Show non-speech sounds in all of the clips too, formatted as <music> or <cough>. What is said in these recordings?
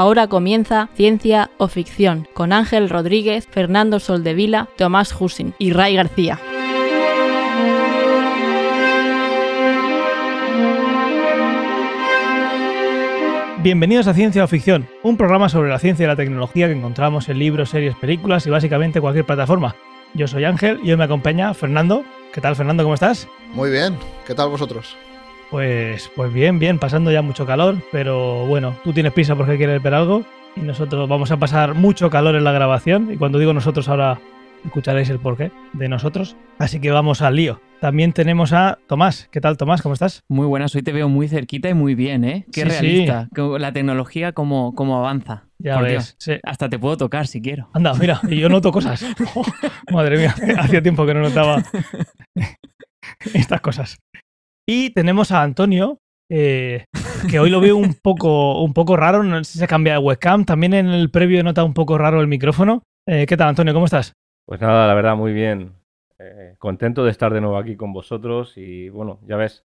Ahora comienza Ciencia o Ficción con Ángel Rodríguez, Fernando Soldevila, Tomás Husin y Ray García. Bienvenidos a Ciencia o Ficción, un programa sobre la ciencia y la tecnología que encontramos en libros, series, películas y básicamente cualquier plataforma. Yo soy Ángel y hoy me acompaña Fernando. ¿Qué tal, Fernando? ¿Cómo estás? Muy bien. ¿Qué tal vosotros? Pues, pues bien, bien, pasando ya mucho calor, pero bueno, tú tienes prisa porque quieres ver algo y nosotros vamos a pasar mucho calor en la grabación y cuando digo nosotros ahora escucharéis el porqué de nosotros. Así que vamos al lío. También tenemos a Tomás. ¿Qué tal, Tomás? ¿Cómo estás? Muy buenas, hoy te veo muy cerquita y muy bien, ¿eh? Qué Sí, realista. La tecnología cómo, cómo avanza. Ya Por ves. Dios. sí. Hasta te puedo tocar si quiero. Anda, mira, y yo noto cosas. Oh, <laughs> <laughs> madre mía, <laughs> hacía tiempo que no notaba estas cosas. Y tenemos a Antonio, eh, que hoy lo veo un poco, un poco raro, no sé si se cambia de webcam. También en el previo he notado un poco raro el micrófono. Eh, ¿Qué tal, Antonio? ¿Cómo estás? Pues nada, la verdad, muy bien. Eh, contento de estar de nuevo aquí con vosotros y bueno, ya ves,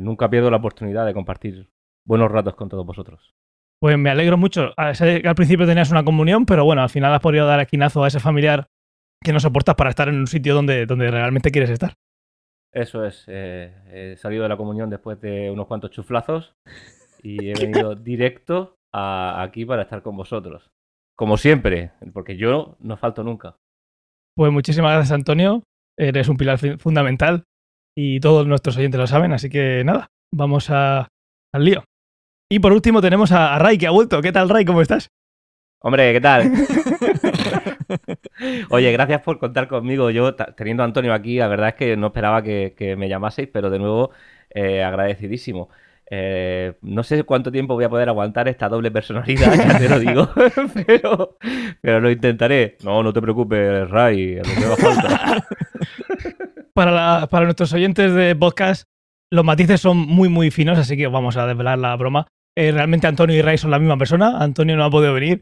nunca pierdo la oportunidad de compartir buenos ratos con todos vosotros. Pues me alegro mucho. Ah, al principio tenías una comunión, pero bueno, al final has podido dar esquinazo a ese familiar que no soportas para estar en un sitio donde, donde realmente quieres estar. Eso es, eh, he salido de la comunión después de unos cuantos chuflazos y he <laughs> venido directo a- aquí para estar con vosotros. Como siempre, porque yo no falto nunca. Pues muchísimas gracias, Antonio. Eres un pilar fundamental y todos nuestros oyentes lo saben, así que nada, vamos a- al lío. Y por último tenemos a, a Ray que ha vuelto. ¿Qué tal, Ray? ¿Cómo estás? Hombre, ¿qué tal? <laughs> Oye, gracias por contar conmigo. Yo, teniendo a Antonio aquí, la verdad es que no esperaba que, que me llamaseis, pero de nuevo, eh, agradecidísimo. Eh, no sé cuánto tiempo voy a poder aguantar esta doble personalidad, ya te lo digo, <laughs> pero, pero lo intentaré. No, no te preocupes, Ray, lo que falta. <laughs> Para, la- para nuestros oyentes de podcast, los matices son muy, muy finos, así que vamos a desvelar la broma. Eh, realmente Antonio y Ray son la misma persona. Antonio no ha podido venir,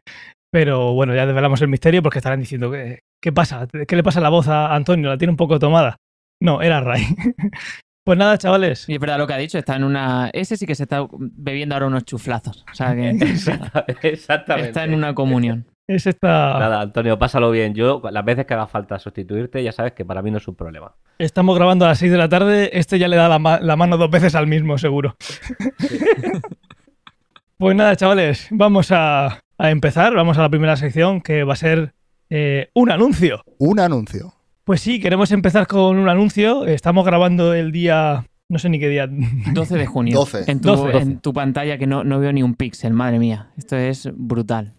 pero bueno, ya desvelamos el misterio porque estarán diciendo que, ¿qué pasa? ¿Qué le pasa a la voz a Antonio? La tiene un poco tomada. No, era Ray. <laughs> pues nada, chavales. Y es verdad lo que ha dicho, está en una... Ese sí que se está bebiendo ahora unos chuflazos. O sea que <laughs> Exactamente. está en una comunión. Es esta... Nada, Antonio, pásalo bien. Yo, las veces que haga falta sustituirte, ya sabes que para mí no es un problema. Estamos grabando a las 6 de la tarde. Este ya le da la, ma- la mano dos veces al mismo, seguro. <laughs> pues nada, chavales, vamos a, a empezar. Vamos a la primera sección que va a ser eh, un anuncio. Un anuncio. Pues sí, queremos empezar con un anuncio. Estamos grabando el día. No sé ni qué día. <laughs> 12 de junio. 12. En tu, 12. en tu pantalla que no, no veo ni un píxel, madre mía. Esto es brutal.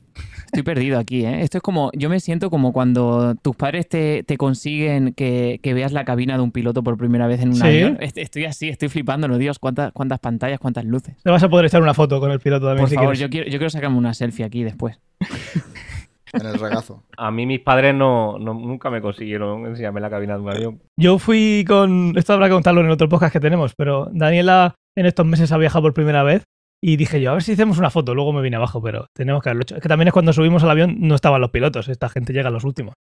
Estoy perdido aquí, ¿eh? Esto es como, yo me siento como cuando tus padres te, te consiguen que, que veas la cabina de un piloto por primera vez en un Sí. avión. Est- Estoy así, estoy flipándolo, Dios, cuántas, cuántas pantallas, cuántas luces. Te vas a poder echar una foto con el piloto también Por si favor, quieres. yo quiero, yo quiero sacarme una selfie aquí después. <laughs> En el regazo. A mí mis padres no, no- nunca me consiguieron enseñarme la cabina de un avión. Yo fui con. Esto habrá que contarlo en otro podcast que tenemos, pero Daniela en estos meses ha viajado por primera vez y dije yo, a ver si hacemos una foto. Luego me vine abajo, pero tenemos que haberlo hecho. Es que también es cuando subimos al avión no estaban los pilotos, esta gente llega a los últimos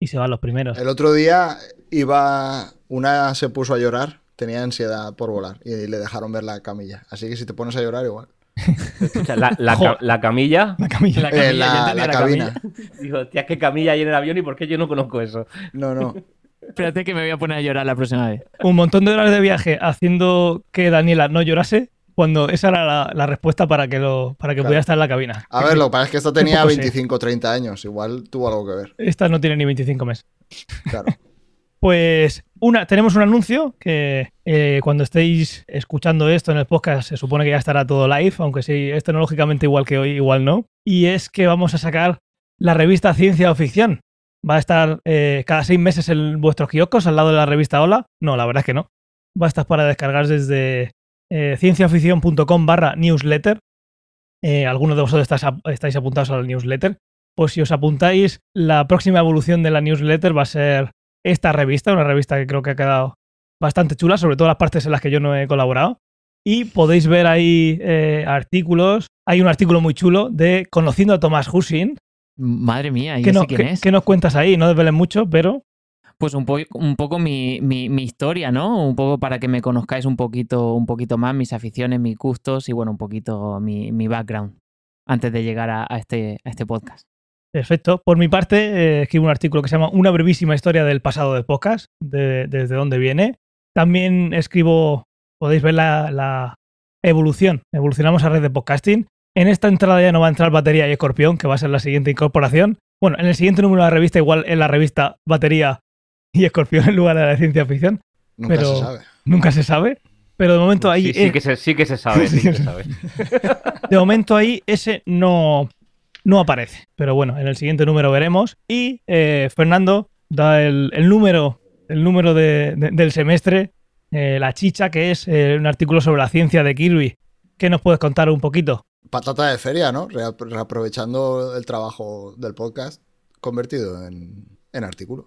y se van los primeros. El otro día iba. Una se puso a llorar, tenía ansiedad por volar y le dejaron ver la camilla. Así que si te pones a llorar, igual. Escucha, la, la ca- Joder. la camilla. La camilla. La Eh, camilla, yo la. Digo, tía, ¿qué camilla hay en el avión y por qué yo no conozco eso? No, no. Espérate que me voy a poner a llorar la próxima vez. Un montón de horas de viaje haciendo que Daniela no llorase cuando esa era la, la respuesta para que, lo, para que Claro. pudiera estar en la cabina. A ver, lo que pasa es que esta tenía poco sé. 25 o 30 años. Igual tuvo algo que ver. Esta no tiene ni 25 meses. Claro. <laughs> Pues una, tenemos un anuncio que eh, cuando estéis escuchando esto en el podcast se supone que ya estará todo live, aunque sí, es tecnológicamente igual que hoy, igual no. Y es que vamos a sacar la revista Ciencia o Ficción. Va a estar eh, cada seis meses en vuestros kioscos al lado de la revista Hola. No, la verdad es que no. Va a estar para descargar desde eh, cienciaoficción.com barra newsletter. Eh, algunos de vosotros estáis, ap- estáis apuntados al newsletter. Pues si os apuntáis, la próxima evolución de la newsletter va a ser esta revista, una revista que creo que ha quedado bastante chula, sobre todo las partes en las que yo no he colaborado. Y podéis ver ahí eh, artículos. Hay un artículo muy chulo de Conociendo a Tomás Husin. Madre mía, ¿y ¿Qué, ese no- quién qué- es? qué nos cuentas ahí? No desvelen mucho, pero Pues un, po- un poco mi, mi- historia, ¿no? Un poco para que me conozcáis un poquito, un poquito más, mis aficiones, mis gustos y bueno, un poquito mi, mi background. antes de llegar a, este, este podcast. Perfecto. Por mi parte, eh, escribo un artículo que se llama Una brevísima historia del pasado de podcast, de- desde dónde viene. También escribo, podéis ver la, la evolución. Evolucionamos a red de podcasting. En esta entrada ya no va a entrar batería y escorpión, que va a ser la siguiente incorporación. Bueno, en el siguiente número de la revista, igual en la revista batería y escorpión en lugar de la ciencia ficción. Nunca Pero- se sabe. Nunca se sabe. Pero de momento ahí, Sí, sí que se, sí que se sabe, <laughs> sí que se sabe. de momento ahí ese no, no aparece. Pero bueno, en el siguiente número veremos. Y eh, Fernando da el, el número, el número de- de- del semestre, eh, la chicha, que es eh, un artículo sobre la ciencia de Kirby. ¿Qué nos puedes contar un poquito? Patata de feria, ¿no? Rea- Reaprovechando el trabajo del podcast convertido en, en artículo.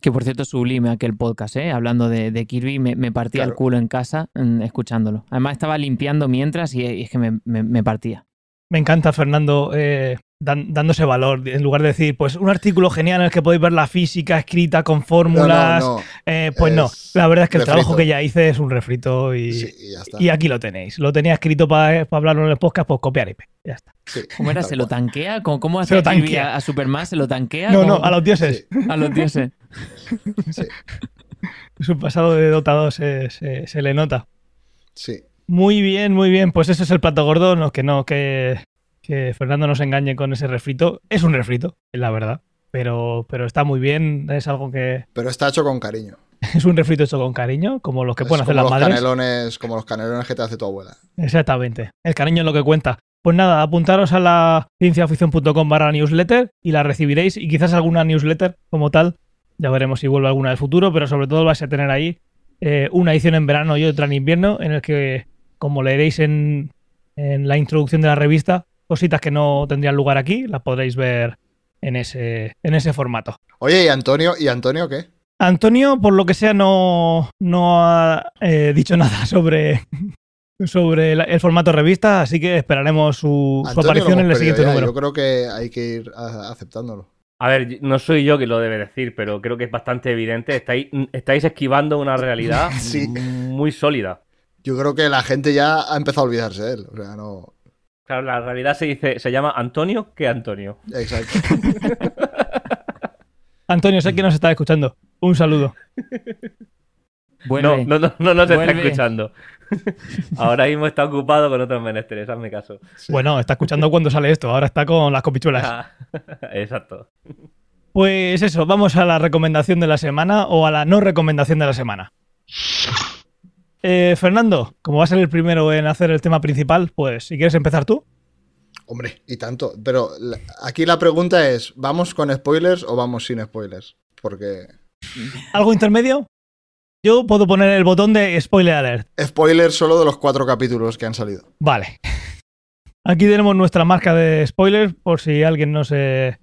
Que por cierto, sublime aquel podcast, ¿eh? Hablando de, de Kirby, me, me partía el culo en casa mm, escuchándolo. Además estaba limpiando mientras y, y es que me, me- me partía. Me encanta Fernando eh, dan- dándose valor, en lugar de decir, pues un artículo genial en el que podéis ver la física escrita con fórmulas. No, no, no. Eh, pues no, la verdad es que el refrito. trabajo que ya hice es un refrito y, Sí, y ya está. y aquí lo tenéis. Lo tenía escrito para hablarlo en el podcast, pues copiar y pe- Ya está. Sí, ¿Cómo era? ¿Se lo tanquea? ¿Cómo, cómo hace tanquea. a, a Superman? ¿Se lo tanquea? No, ¿Cómo- no, a los dioses. Sí, a los dioses. sí, Su pasado de dotado se, se- se le nota. sí. Muy bien, muy bien. Pues eso es el plato gordo. No, que no, que, que Fernando nos engañe con ese refrito. Es un refrito, la verdad. Pero, pero está muy bien. Es algo que. Pero está hecho con cariño. <laughs> Es un refrito hecho con cariño, como los que Es pueden hacer las los madres. canelones, como los canelones que te hace tu abuela. Exactamente. El cariño es lo que cuenta. Pues nada, apuntaros a la cienciaficción.com barra newsletter y la recibiréis. Y quizás alguna newsletter como tal. Ya veremos si vuelve alguna en el futuro, pero sobre todo vais a tener ahí eh, una edición en verano y otra en invierno, en el que, como leeréis en, en la introducción de la revista, cositas que no tendrían lugar aquí, las podréis ver en ese, en ese formato. Oye, ¿y Antonio? ¿Y Antonio qué? Antonio, por lo que sea, no, no ha eh, dicho <laughs> nada sobre, sobre el formato revista, así que esperaremos su, su aparición en el siguiente ya. número. Yo creo que hay que ir a- aceptándolo. A ver, no soy yo que lo debe decir, pero creo que es bastante evidente. Estáis, estáis esquivando una realidad <laughs> Sí. muy sólida. Yo creo que la gente ya ha empezado a olvidarse de él. O sea, no. Claro, la realidad se dice, se llama Antonio que Antonio. Exacto. <laughs> Antonio, sé que nos está escuchando. Un saludo. No, Vuelve. no, no, no nos está escuchando. <laughs> Ahora mismo está ocupado con otros menesteres, hazme caso. Bueno, está escuchando cuando sale esto, ahora está con las copichuelas. Ah, <laughs> Exacto. Pues eso, vamos a la recomendación de la semana o a la no recomendación de la semana. Eh, Fernando, como va a ser el primero en hacer el tema principal, pues si quieres empezar tú. Hombre, y tanto. Pero la- aquí la pregunta es: ¿vamos con spoilers o vamos sin spoilers? Porque. ¿Algo intermedio? Yo puedo poner el botón de spoiler alert. Spoilers solo de los cuatro capítulos que han salido. Vale. Aquí tenemos nuestra marca de spoilers por si alguien no se,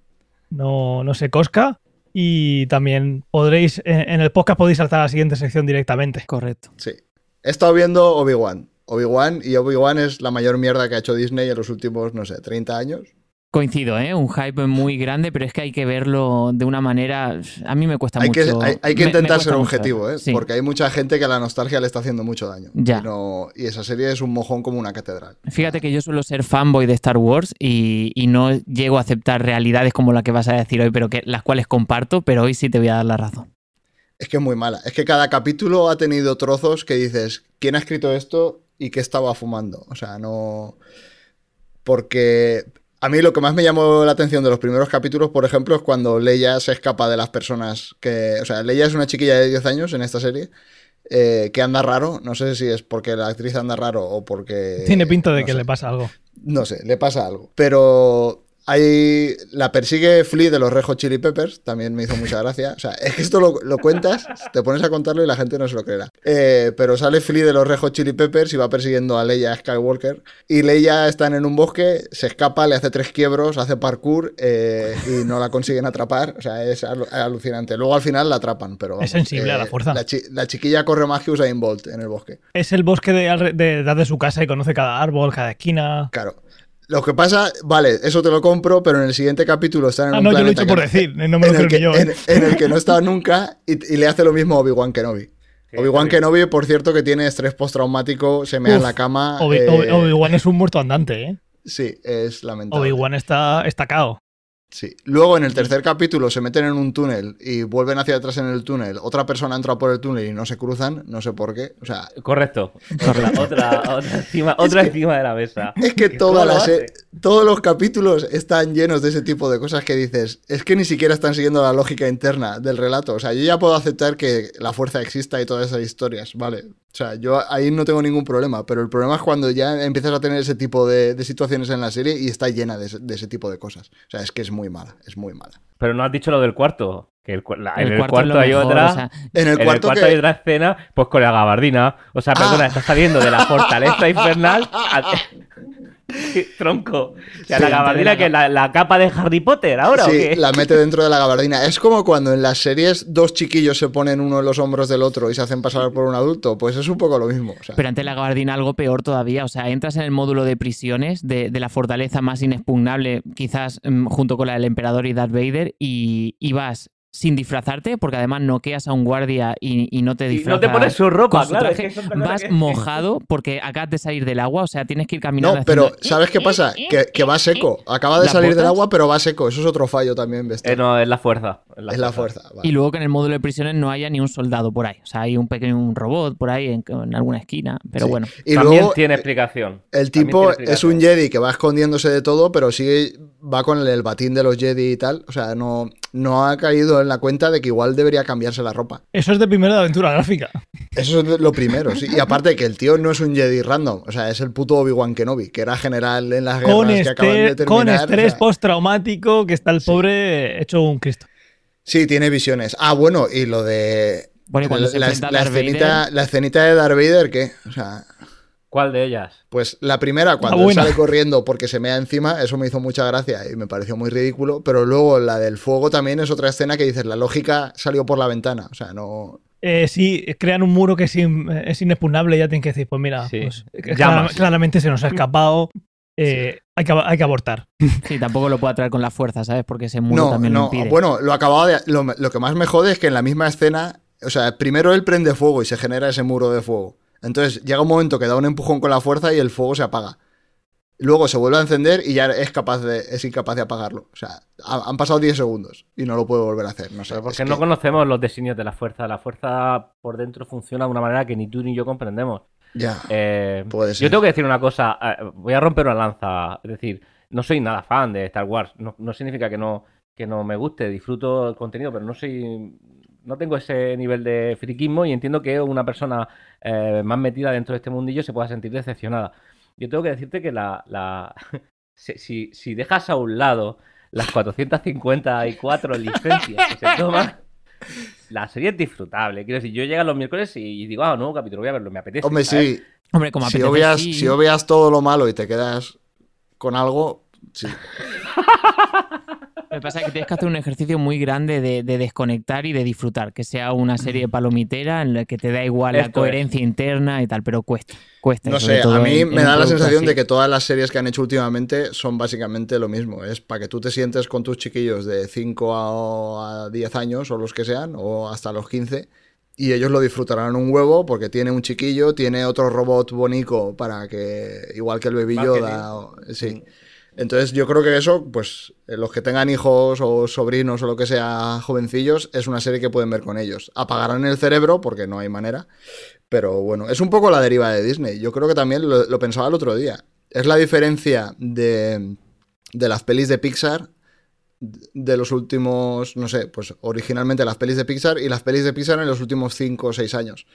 no, no se cosca. Y también podréis, en en el podcast podéis saltar a la siguiente sección directamente. Correcto. Sí. He estado viendo Obi-Wan. Obi-Wan y Obi-Wan es la mayor mierda que ha hecho Disney en los últimos, no sé, 30 años. Coincido, ¿eh? Un hype muy grande, pero es que hay que verlo de una manera... A mí me cuesta Hay que, mucho. hay, hay que me- me intentar ser objetivo. ¿eh? Sí. Porque hay mucha gente que a la nostalgia le está haciendo mucho daño. Ya. Y, no- y esa serie es un mojón como una catedral. Fíjate que yo suelo ser fanboy de Star Wars y, y no llego a aceptar realidades como la que vas a decir hoy, pero que las cuales comparto, pero hoy sí te voy a dar la razón. Es que es muy mala. Es que cada capítulo ha tenido trozos que dices, ¿quién ha escrito esto y qué estaba fumando? O sea, no... Porque a mí lo que más me llamó la atención de los primeros capítulos, por ejemplo, es cuando Leia se escapa de las personas que... O sea, Leia es una chiquilla de 10 años en esta serie. eh, que anda raro, no sé si es porque la actriz anda raro o porque... Tiene pinta de no que sé. le pasa algo. No sé, le pasa algo. Pero hay. La persigue Flea de los Red Hot Chili Peppers, también me hizo mucha gracia. O sea, es que esto lo, lo cuentas, te pones a contarlo y la gente no se lo creerá. Eh, pero sale Flea de los Red Hot Chili Peppers y va persiguiendo a Leia Skywalker. Y Leia están en un bosque, se escapa, le hace tres quiebros, hace parkour eh, y no la consiguen atrapar. O sea, es alu- alucinante. Luego al final la atrapan, pero. vamos, sensible a la fuerza. La, chi- la chiquilla corre más que Usain Bolt en el bosque. Es el bosque de, de edad de su casa y conoce cada árbol, cada esquina. Claro. Lo que pasa, vale, eso te lo compro, pero en el siguiente capítulo están en Ah, un no, yo lo he planeta dicho por decir, no me lo en, el creo que, yo. en, ¿eh? en el que no está nunca y, y le hace lo mismo a Obi-Wan Kenobi. Obi-Wan. Kenobi, por cierto, que tiene estrés postraumático, se mea en Uf, la cama. Obi- eh, Obi- Obi-Wan es un muerto andante, ¿eh? Sí, es lamentable. Obi-Wan está, está cao. Sí. Luego en el tercer capítulo se meten en un túnel y vuelven hacia atrás en el túnel. Otra persona entra por el túnel y no se cruzan, no sé por qué. O sea, Correcto. Otra, <laughs> otra, otra encima, otra encima de la mesa. es que <laughs> ¿Cómo todas las, todos los capítulos están llenos de ese tipo de cosas que dices, es que ni siquiera están siguiendo la lógica interna del relato. O sea, yo ya puedo aceptar que la fuerza exista y todas esas historias, ¿vale? O sea, yo ahí no tengo ningún problema, pero el problema es cuando ya empiezas a tener ese tipo de, de situaciones en la serie y está llena de ese, de ese tipo de cosas. O sea, es que es muy mala, es muy mala. Pero no has dicho lo del cuarto. Que el en el cuarto hay mejor, otra. o sea, En el en cuarto, el cuarto que... hay otra escena, pues con la gabardina. O sea, perdona, Ah. está saliendo de la fortaleza <laughs> infernal. a- <laughs> Tronco. O sea, Sí, la gabardina que es la, la capa de Harry Potter ahora, ¿o qué? la mete dentro de la gabardina. Es como cuando en las series dos chiquillos se ponen uno en los hombros del otro y se hacen pasar por un adulto. Pues es un poco lo mismo. o sea. Pero antes la gabardina algo peor todavía. O sea, entras en el módulo de prisiones de, de la fortaleza más inexpugnable, quizás mm, junto con la del emperador y Darth Vader, y, y vas sin disfrazarte, porque además noqueas a un guardia y, y no te Y disfrazas. no te pones su ropa, su claro. traje, es vas que- mojado porque acabas de salir del agua, o sea, tienes que ir caminando. No, pero haciendo- ¿sabes qué pasa? Que, que va seco. Acaba de ¿Las salir del agua, pero va seco. Eso es otro fallo también, bestial. Eh, no, es la fuerza. es la fuerza. vale. Y luego que en el módulo de prisiones no haya ni un soldado por ahí. O sea, hay un pequeño un robot por ahí en, en alguna esquina. Pero Sí. bueno. Y También luego tiene explicación. el tipo es un. Jedi que va escondiéndose de todo, pero sigue va con el, el batín de los Jedi y tal. O sea, no, no ha caído en la cuenta de que igual debería cambiarse la ropa. Eso es de primero de aventura gráfica. Eso es lo primero, sí. Y aparte que el tío no es un Jedi random. O sea, es el puto Obi-Wan Kenobi, que era general en las guerras Con, que acaban de terminar. con o estrés sea, postraumático que está el pobre hecho un Cristo. Sí, tiene visiones. Ah, bueno, y lo de. Bueno, y cuando se la, a la Darth escenita, Vader- la escenita de Darth Vader, ¿qué? O sea, ¿Cuál de ellas? pues la primera, cuando él sale corriendo porque se mea encima, eso me hizo mucha gracia y me pareció muy ridículo. Pero luego la del fuego también es otra escena que dices, la lógica salió por la ventana. O sea, no. Eh, sí, crean un muro que es, in- es inexpugnable, ya tienen que decir, pues mira, Sí. pues, eh, claramente se nos ha escapado, eh, hay, que, hay que abortar. Sí, tampoco lo puedo traer con la fuerza, ¿sabes? Porque ese muro No, también lo no. impide. Bueno, lo acababa de. Lo, lo que más me jode es que en la misma escena. O sea, primero él prende fuego y se genera ese muro de fuego. Entonces llega un momento que da un empujón con la fuerza y el fuego se apaga. Luego se vuelve a encender y ya es capaz de, es incapaz de apagarlo. O sea, ha- han pasado 10 segundos y no lo puede volver a hacer. No sé. Pero porque no que- conocemos los designios de la fuerza. La fuerza por dentro funciona de una manera que ni tú ni yo comprendemos. Ya. Eh, Puede ser. Yo tengo que decir una cosa, eh, voy a romper una lanza, es decir, no soy nada fan de Star Wars, no, no significa que no, que no me guste, disfruto el contenido, pero no soy, no tengo ese nivel de friquismo y entiendo que una persona eh, más metida dentro de este mundillo se pueda sentir decepcionada. Yo tengo que decirte que la, la <laughs> si, si- si dejas a un lado las 454 licencias que se toman, la serie es disfrutable. Quiero decir, yo llego los miércoles y digo, ah, nuevo capítulo, voy a verlo, me apetece. Hombre, ¿sabes? sí. Hombre, como Si apetece, obvias, sí. si obvias todo lo malo y te quedas con algo, sí. <laughs> Lo que pasa es que tienes que hacer un ejercicio muy grande de, de desconectar y de disfrutar, que sea una serie palomitera en la que te da igual la coherencia interna y tal, pero cuesta, cuesta. No sé, a mí en- me en da la sensación así. de que todas las series que han hecho últimamente son básicamente lo mismo. Es para que tú te sientes con tus chiquillos de 5 a, a 10 años o los que sean, o hasta los 15, y ellos lo disfrutarán un huevo porque tiene un chiquillo, tiene otro robot bonito para que, igual que el Baby Marketing. Yoda, o- sí. Entonces yo creo que eso, pues eh, los que tengan hijos o sobrinos o lo que sea jovencillos, es una serie que pueden ver con ellos. Apagarán el cerebro porque no hay manera, pero bueno, es un poco la deriva de Disney. Yo creo que también lo, pensaba el otro día. Es la diferencia de, de las pelis de Pixar de los últimos, no sé, pues originalmente las pelis de Pixar y las pelis de Pixar en los últimos 5 o 6 años.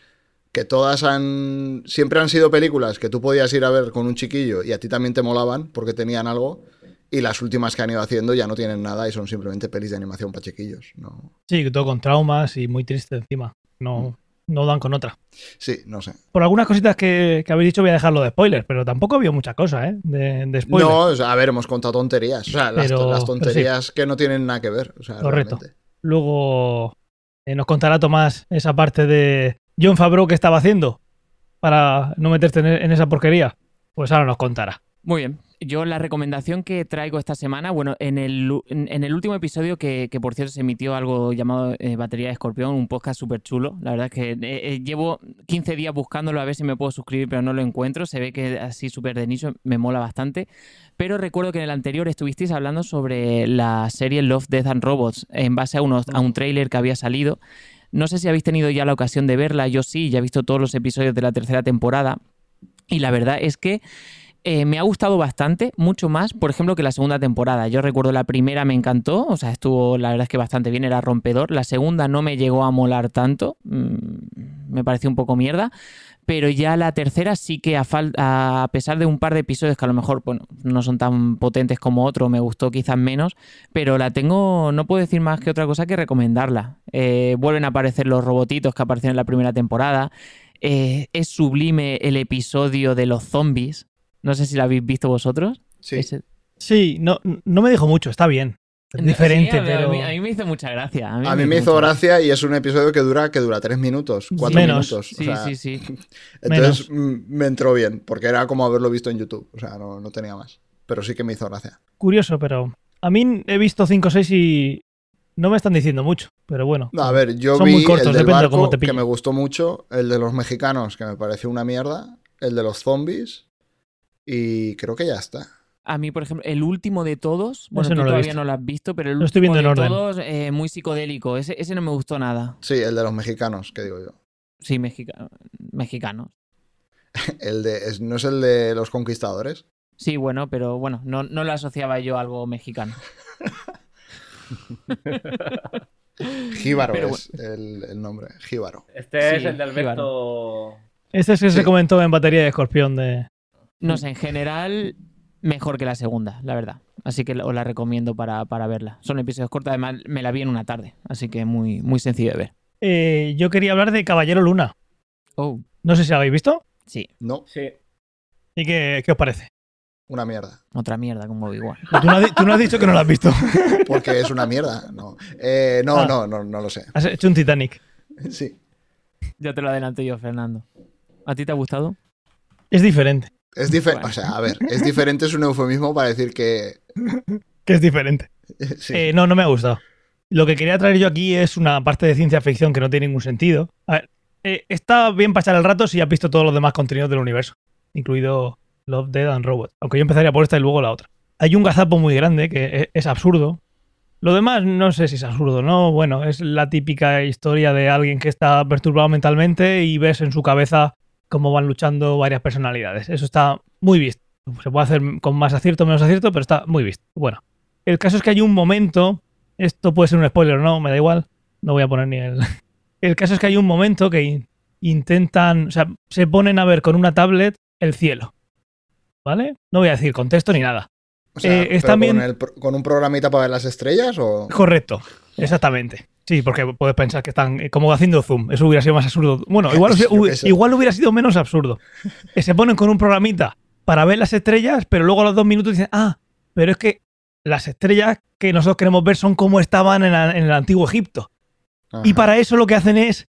Que todas han. Siempre han sido películas que tú podías ir a ver con un chiquillo y a ti también te molaban porque tenían algo. Y las últimas que han ido haciendo ya no tienen nada y son simplemente pelis de animación para chiquillos. No. Sí, todo con traumas y muy triste encima. No, no dan con otra. Sí, no sé. Por algunas cositas que, que habéis dicho voy a dejarlo de spoilers, pero tampoco había mucha cosa, ¿eh? De, de spoilers. No, o sea, a ver, hemos contado tonterías. O sea, las, Pero- las pero tonterías que no tienen nada que ver. O sea, Correcto. realmente. Luego eh, nos contará Tomás esa parte de John Favreau que estaba haciendo para no meterte en, en esa porquería. Pues ahora nos contará. Muy bien. Yo la recomendación que traigo esta semana, bueno, en el último episodio que, que, por cierto se emitió algo llamado eh, Batería de Escorpión, un podcast súper chulo. La verdad es que eh, eh, llevo 15 días buscándolo a ver si me puedo suscribir, pero no lo encuentro. Se ve que así súper de nicho me mola bastante. Pero recuerdo que en el anterior estuvisteis hablando sobre la serie Love, Death and Robots en base a, unos, a un tráiler que había salido. No sé si habéis tenido ya la ocasión de verla, yo sí, ya he visto todos los episodios de la tercera temporada. Y la verdad es que eh, me ha gustado bastante, mucho más, por ejemplo, que la segunda temporada. Yo recuerdo la primera me encantó, o sea, estuvo la verdad es que bastante bien, era rompedor. La segunda no me llegó a molar tanto, mm, me pareció un poco mierda. Pero ya la tercera sí que a, fal- a pesar de un par de episodios que a lo mejor bueno, no son tan potentes como otro, me gustó quizás menos, pero la tengo, no puedo decir más que otra cosa que recomendarla. Eh, vuelven a aparecer los robotitos que aparecieron en la primera temporada. Eh, es sublime el episodio de los zombies. No sé si lo habéis visto vosotros. Sí. Ese- Sí, no, no me dijo mucho, está bien. Diferente, Sí, a, pero. mí, a mí me hizo mucha gracia. A mí me hizo gracia y es un episodio que dura, que dura tres minutos, cuatro Menos. minutos. o Sí, sea, sí, sí. <laughs> Entonces mm, me entró bien, porque era como haberlo visto en YouTube. O sea, no, no tenía más. Pero sí que me hizo gracia. Curioso, pero. A mí he visto 5 o 6 y. No me están diciendo mucho, pero bueno. No, a ver, yo Son vi muy cortos, el del depende de barco, cómo te que me gustó mucho, el de los mexicanos, que me pareció una mierda, el de los zombies, y creo que ya está. A mí, por ejemplo, el último de todos, bueno, Ese tú no todavía no lo has visto, pero el Lo estoy último viendo en de orden. todos, eh, muy psicodélico. Ese, ese no me gustó nada. Sí, el de los mexicanos, que digo yo. Sí, mexica- mexicanos. <laughs> El de, es- ¿No es el de los conquistadores? Sí, bueno, pero bueno, no, no lo asociaba yo a algo mexicano. <laughs> Jíbaro Pero es el, el nombre, Jíbaro. Este Sí, es el de Alberto. Este es que se comentó en batería de escorpión de. No sé, en general, mejor que la segunda, la verdad. Así que os la recomiendo para, para verla. Son episodios cortos, además me la vi en una tarde, así que muy, muy sencillo de ver. Eh, yo quería hablar de Caballero Luna. Oh, No sé si la habéis visto. sí, No, Sí. ¿Y qué, qué os parece? una mierda. otra mierda como igual. Tú no, has, di- tú no has dicho que no la has visto. <laughs> Porque es una mierda. No, Eh, no, Ah. no, no, no lo sé. Has hecho un Titanic. Sí. Ya te lo adelanto yo, Fernando. ¿A ti te ha gustado? Es diferente. Es diferente. Bueno. O sea, a ver, es diferente, es un eufemismo para decir que. <laughs> Que es diferente. <laughs> Sí. Eh, no, no me ha gustado. Lo que quería traer yo aquí es una parte de ciencia ficción que no tiene ningún sentido. A ver, eh, está bien pasar el rato si has visto todos los demás contenidos del universo, incluido Love, Dead and Robot. Aunque yo empezaría por esta y luego la otra. Hay un gazapo muy grande que e- es, absurdo. Lo demás no sé si es absurdo, ¿no? Bueno, es la típica historia de alguien que está perturbado mentalmente y ves en su cabeza cómo van luchando varias personalidades. Eso está muy visto. Se puede hacer con más acierto o menos acierto, pero está muy visto. Bueno, el caso es que hay un momento, esto puede ser un spoiler o no, me da igual, no voy a poner ni el... <laughs> El caso es que hay un momento que in- intentan, o sea, se ponen a ver con una tablet el cielo, ¿vale? No voy a decir contexto ni nada. O sea, eh, está bien- con, el con un programita para ver las estrellas o. Correcto, exactamente. Sí, porque puedes pensar que están eh, como haciendo zoom. Eso hubiera sido más absurdo. Bueno, igual, <laughs> igual hubiera sido menos absurdo. Que se ponen con un programita para ver las estrellas, pero luego a los dos minutos dicen, ah, pero es que las estrellas que nosotros queremos ver son como estaban en, la- en el antiguo Egipto. Y para eso lo que hacen es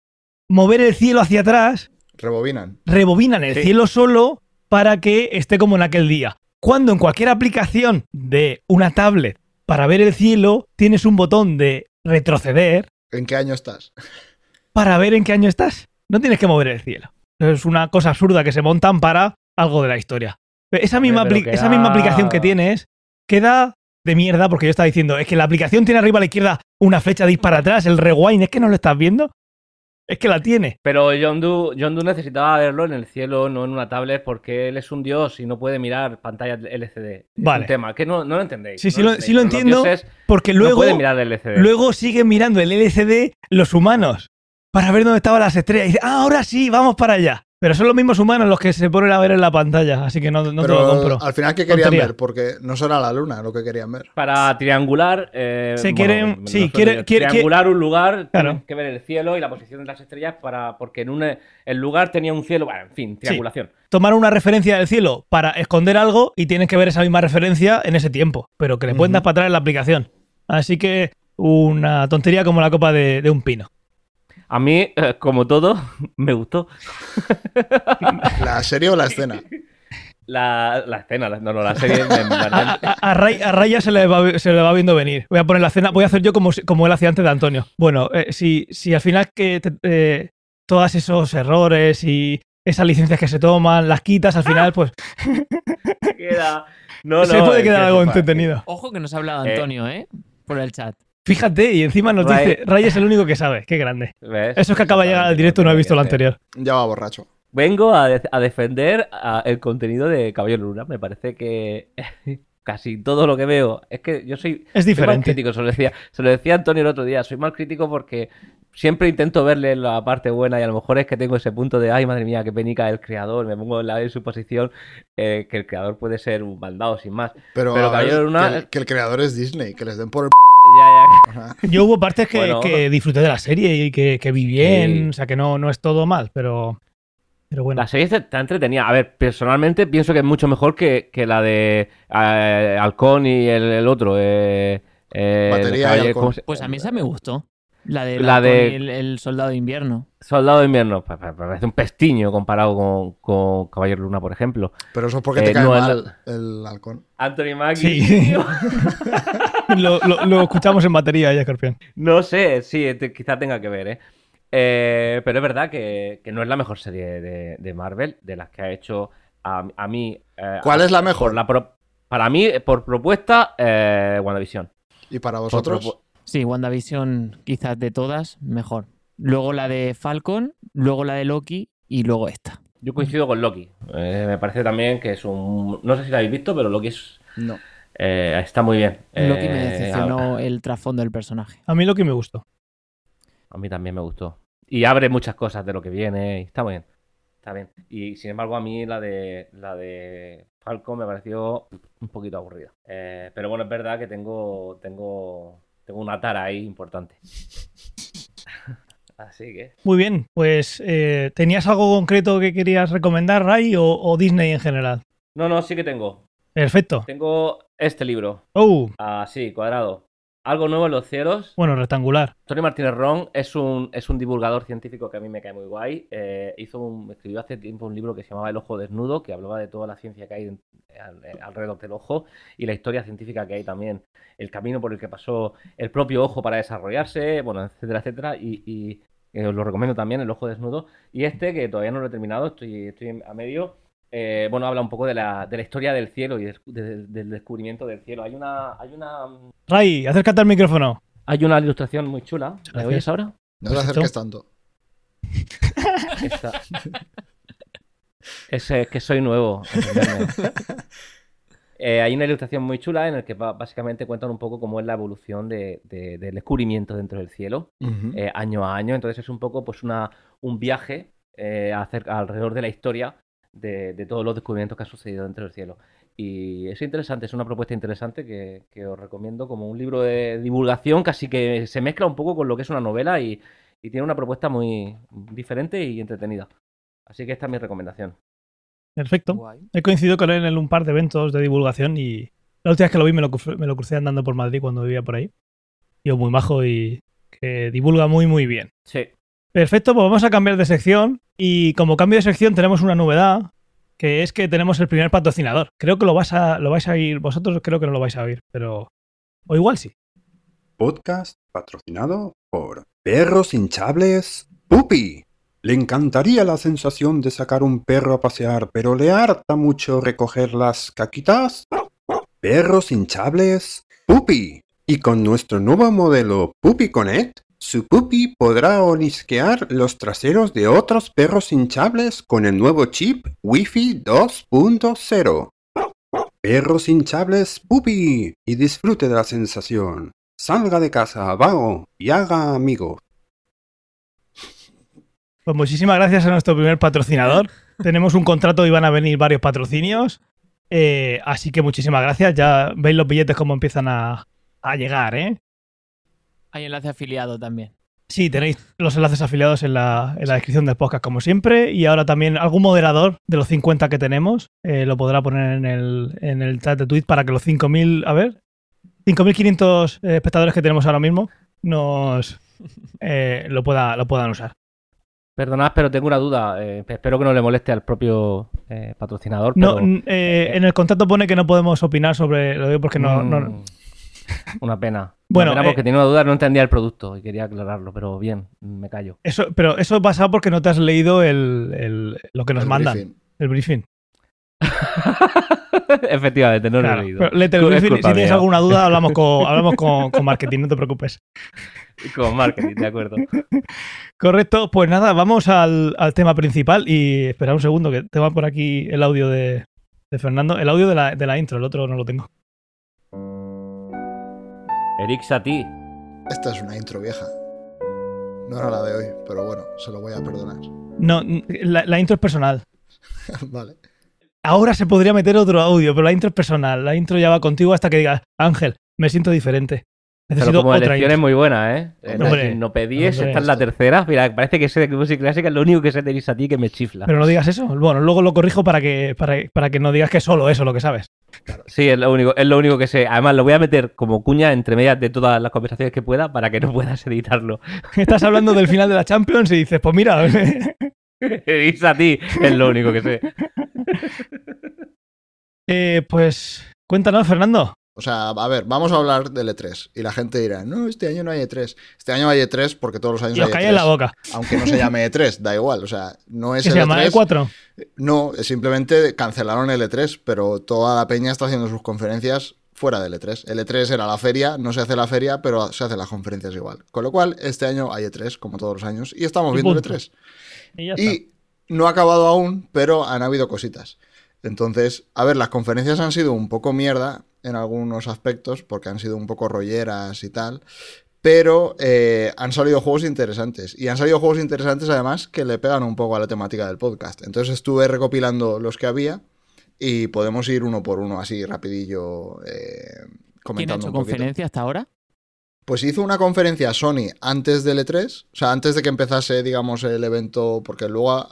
mover el cielo hacia atrás, Rebobinan. rebobinan el Sí. cielo solo para que esté como en aquel día. Cuando en cualquier aplicación de una tablet para ver el cielo tienes un botón de retroceder ¿En qué año estás? para ver en qué año estás. No tienes que mover el cielo. Es una cosa absurda que se montan para algo de la historia. Esa misma, pero apli- queda- esa misma aplicación que tienes queda de mierda porque yo estaba diciendo, es que la aplicación tiene arriba a la izquierda una flecha dispara atrás, el rewind, es que no lo estás viendo. Es que la tiene. Pero John Doe, John Doe necesitaba verlo en el cielo, no en una tablet, porque él es un dios y no puede mirar pantallas LCD. Es Vale. un tema que no, no lo entendéis. Sí, sí no lo- sí lo entendéis. entiendo, Porque no luego, pueden mirar el LCD. luego siguen mirando el LCD los humanos para ver dónde estaban las estrellas. Y dicen, ah, ahora sí, vamos para allá. Pero son los mismos humanos los que se ponen a ver en la pantalla, así que no, no te lo compro. al final, ¿qué querían Tontería. ver? Porque no será la luna lo que querían ver. Para triangular. eh, Se quieren- sí, suelo quiere- yo, quiere- triangular un lugar, Claro. tienes que ver el cielo y la posición de las estrellas para porque en un, el lugar tenía un cielo. Bueno, en fin, triangulación. tomar una referencia del cielo para esconder algo y tienes que ver esa misma referencia en ese tiempo, pero que le pueden dar para atrás en la aplicación. Así que una tontería como la copa de, de un pino. A mí, eh, como todo, <laughs> me gustó. ¿La serie o la escena? La, la escena, la- no, no, la serie. me- me- A, a- a Ray, a Ray ya se le, va, se le va viendo venir. Voy a poner la escena, voy a hacer yo como, como él hacía antes de Antonio. Bueno, eh, si, si al final que te- eh, todos esos errores y esas licencias que se toman, las quitas, al final, pues <laughs> queda. No, <laughs> se puede quedar que algo entretenido. Ojo que nos ha hablado Eh. Antonio, ¿eh? Por el chat. Fíjate, y encima nos Ray- dice, Ray es el único que sabe, qué grande. ¿Ves? Eso es que acaba de llegar al directo y no ha visto lo anterior. Ya va borracho. Vengo a, de- a defender a- el contenido de Caballero Luna. Me parece que <laughs> casi todo lo que veo. Es que yo soy. Es soy mal diferente. crítico, se lo, decía, se lo decía Antonio el otro día. Soy mal crítico porque siempre intento verle la parte buena y a lo mejor es que tengo ese punto de, ay, madre mía, qué penica el creador. Me pongo en, la, en su posición eh, que el creador puede ser un maldado sin más. Pero, Pero ver, Caballero Luna- que, el, que el creador es Disney, que les den por el... Ajá. <laughs> Yo hubo partes que, Bueno. que disfruté de la serie y que, que vi bien, Sí. o sea que no, no es todo mal, pero, pero bueno. La serie está entretenida. A ver, personalmente pienso que es mucho mejor que, que la de eh, Halcón y el, el otro. Eh, eh, el Batería y caballero- Halcón. ¿cómo se- Pues a mí esa me gustó. La de, La de- el, el soldado de invierno. Soldado de invierno. pa- pa- Parece un pestiño comparado con, con Caballero Luna, por ejemplo. Pero eso es porque Eh, te cae no, mal el halcón. Anthony Mackie. Sí. tío. <laughs> lo, lo- lo escuchamos en batería ya, Escorpión. No sé, sí, te- quizá tenga que ver, ¿eh? Eh, pero es verdad que, que no es la mejor serie de, de Marvel, de las que ha hecho a, a mí. eh, ¿Cuál a- es la mejor? la pro- para mí, por propuesta, eh, WandaVision. ¿Y para Por vosotros? Sí, WandaVision quizás de todas, mejor. Luego la de Falcon, luego la de Loki y luego esta. Yo coincido con Loki. Eh, me parece también que es un. No sé si la habéis visto, pero Loki es- No. eh, está muy bien. Loki me Eh, decepcionó el trasfondo del personaje. A mí lo que me gustó. A, a mí también me gustó. Y abre muchas cosas de lo que viene. y está muy bien. Está bien. Y sin embargo, a mí la de la de Falcon me pareció un poquito aburrida. Eh, pero bueno, es verdad que tengo. Tengo. Tengo una tara ahí importante. Así que. Muy bien, pues eh, ¿tenías algo concreto que querías recomendar, Ray, o, o Disney en general? No, no, sí que tengo. Perfecto. Tengo este libro. Oh, Así, cuadrado. Algo nuevo en los cielos. bueno, rectangular. Tony Martínez Ron es un, es un divulgador científico que a mí me cae muy guay. Eh, hizo un, escribió hace tiempo un libro que se llamaba El Ojo Desnudo, que hablaba de toda la ciencia que hay en- eh, alrededor del ojo y la historia científica que hay también. El camino por el que pasó el propio ojo para desarrollarse, bueno, etcétera, etcétera. Y, y, eh, os lo recomiendo también, El Ojo Desnudo. Y este, que todavía no lo he terminado, estoy, estoy a medio. Eh, bueno, habla un poco de la, de la historia del cielo y de- del descubrimiento del cielo. Hay una, hay una, Ray, acércate al micrófono. hay una ilustración muy chula. ¿Me gracias. oyes ahora? No te acerques tanto. Esta- Es, que soy nuevo. <laughs> Eh, hay una ilustración muy chula en la que básicamente cuentan un poco cómo es la evolución de- de- del descubrimiento dentro del cielo, eh, año a año. Entonces es un poco pues una, un viaje eh, acerca- alrededor de la historia de, de todos los descubrimientos que han sucedido dentro del cielo. Y es interesante, es una propuesta interesante que, que os recomiendo como un libro de divulgación, casi que se mezcla un poco con lo que es una novela y, y tiene una propuesta muy diferente y entretenida. Así que esta es mi recomendación. Perfecto. Guay. He coincidido con él en un par de eventos de divulgación y la última vez que lo vi me lo, me lo crucé andando por Madrid cuando vivía por ahí. Yo muy majo y que divulga muy, muy bien. Sí. Perfecto, pues vamos a cambiar de sección y como cambio de sección tenemos una novedad que es que tenemos el primer patrocinador. Creo que lo, vas a, lo vais a oír, vosotros creo que no lo vais a oír, pero... O igual sí. Podcast patrocinado por Perros hinchables Pupi. Le encantaría la sensación de sacar un perro a pasear, pero le harta mucho recoger las caquitas. Perros hinchables Pupi. Y con nuestro nuevo modelo Puppy Connect, su puppy podrá olisquear los traseros de otros perros hinchables con el nuevo chip Wi-Fi 2.0. Perros hinchables Puppy. Y disfrute de la sensación. Salga de casa, vago, y haga amigos. Pues muchísimas gracias a nuestro primer patrocinador. Tenemos un contrato y van a venir varios patrocinios. Eh, así que muchísimas gracias. Ya veis los billetes cómo empiezan a, a llegar, ¿eh? Hay enlace afiliado también. Sí, tenéis los enlaces afiliados en la, en la descripción del podcast, como siempre. Y ahora también algún moderador de los 50 que tenemos eh, lo podrá poner en el, en el chat de Twitch para que los 5.000, a ver, 5.500 eh, espectadores que tenemos ahora mismo nos eh, lo, pueda, lo puedan usar. Perdonad, pero tengo una duda. eh, espero que no le moleste al propio eh, patrocinador. No, pero, eh, en el contrato pone que no podemos opinar sobre. Lo digo porque no. no- mm, Una pena. Bueno, una pena eh, porque tenía una duda, no entendía el producto y quería aclararlo, pero bien, me callo. eso, pero eso pasa porque no te has leído el, el- lo que nos El mandan, briefing. el briefing. <laughs> Efectivamente, no lo he leído. pero léete el briefing. Si tienes mía. alguna duda, hablamos con, <laughs> hablamos con, con marketing, no te preocupes. <laughs> Con marketing, de acuerdo. Correcto, pues nada, vamos al, al tema principal y espera un segundo que tengo por aquí el audio de, de Fernando, el audio de la, de la intro, el otro no lo tengo. Eric Satie. Esta es una intro vieja. No era la de hoy, pero bueno, se lo voy a perdonar. No, la, la intro es personal. <laughs> vale. Ahora se podría meter otro audio, pero la intro es personal. La intro ya va contigo hasta que digas, Ángel, me siento diferente. Pero como elección es intro. muy buena, ¿eh? Eh, Hombre, no pedíes, esta es la tercera. Mira, parece que sé de música clásica, lo único que sé de Eric Satie que me chifla. Pero no digas eso. Bueno, luego lo corrijo para que, para, para que no digas que es solo eso lo que sabes. Sí, es lo único, es lo único que sé. Además, lo voy a meter como cuña entre medias de todas las conversaciones que pueda para que no puedas editarlo. <laughs> Estás hablando del final de la Champions y dices, pues mira, <laughs> Eric Satie es lo único que sé. <laughs> eh, pues cuéntanos, Fernando. O sea, a ver, vamos a hablar del E3. Y la gente dirá, no, este año no hay E3. Este año hay E3 porque todos los años Y os hay cae E3. en la boca. Aunque no se llame E3, da igual. O sea, no es ¿Qué el se llama E3. E4? No, simplemente cancelaron el E3, pero toda la peña está haciendo sus conferencias fuera del E3. El E3 era la feria, no se hace la feria, pero se hacen las conferencias igual. Con lo cual, este año hay E3, como todos los años, y estamos Y viendo el punto. E3. Y ya está. Y no ha acabado aún, pero han habido cositas. Entonces, a ver, las conferencias han sido un poco mierda en algunos aspectos, porque han sido un poco rolleras y tal, pero eh, han salido juegos interesantes. Y han salido juegos interesantes además que le pegan un poco a la temática del podcast. Entonces estuve recopilando los que había y podemos ir uno por uno así rapidillo eh, ¿Quién ha comentando hecho conferencia hasta ahora? Pues hizo una conferencia Sony antes del E3, o sea, antes de que empezase, digamos, el evento, porque luego eh,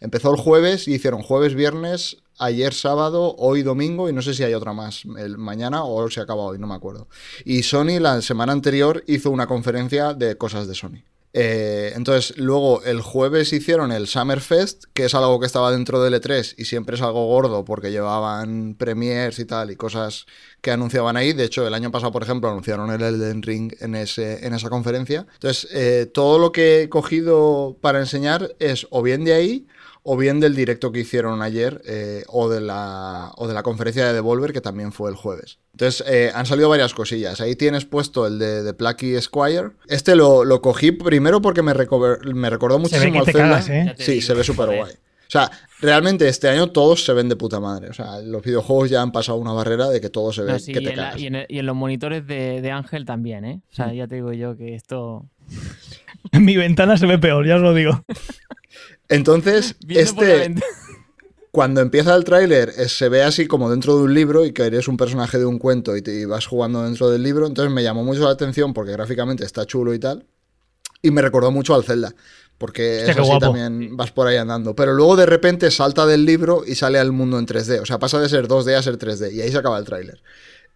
empezó el jueves y hicieron jueves, viernes, ayer sábado, hoy domingo y no sé si hay otra más, el mañana o se acaba hoy, no me acuerdo. Y Sony la semana anterior hizo una conferencia de cosas de Sony. Eh, entonces, luego el jueves hicieron el Summer Fest, que es algo que estaba dentro del E3 y siempre es algo gordo porque llevaban premiers y tal y cosas que anunciaban ahí. De hecho, el año pasado, por ejemplo, anunciaron el Elden Ring en, ese, en esa conferencia. Entonces, eh, todo lo que he cogido para enseñar es o bien de ahí o bien del directo que hicieron ayer eh, o, de la, o de la conferencia de Devolver que también fue el jueves. Entonces eh, han salido varias cosillas. Ahí tienes puesto el de, de Plucky Squire. Este lo, lo cogí primero porque me, me recordó muchísimo que al Zelda. cagas, ¿eh? Sí, digo, se ve súper guay. O sea, realmente este año todos se ven de puta madre. O sea, los videojuegos ya han pasado una barrera de que todo se ve No, sí, que y, te en la- cagas. y en el- y en los monitores de, de Ángel también, ¿eh? O sea, ya te digo yo que esto. En <laughs> mi ventana se ve peor, ya os lo digo. <laughs> Entonces, <laughs> este, cuando empieza el tráiler eh, se ve así como dentro de un libro y que eres un personaje de un cuento y, te, y vas jugando dentro del libro. Entonces me llamó mucho la atención porque gráficamente está chulo y tal. Y me recordó mucho al Zelda. Porque Hostia, es así también vas por ahí andando. Pero luego de repente salta del libro y sale al mundo en 3D. O sea, pasa de ser 2D a ser 3D. Y ahí se acaba el tráiler.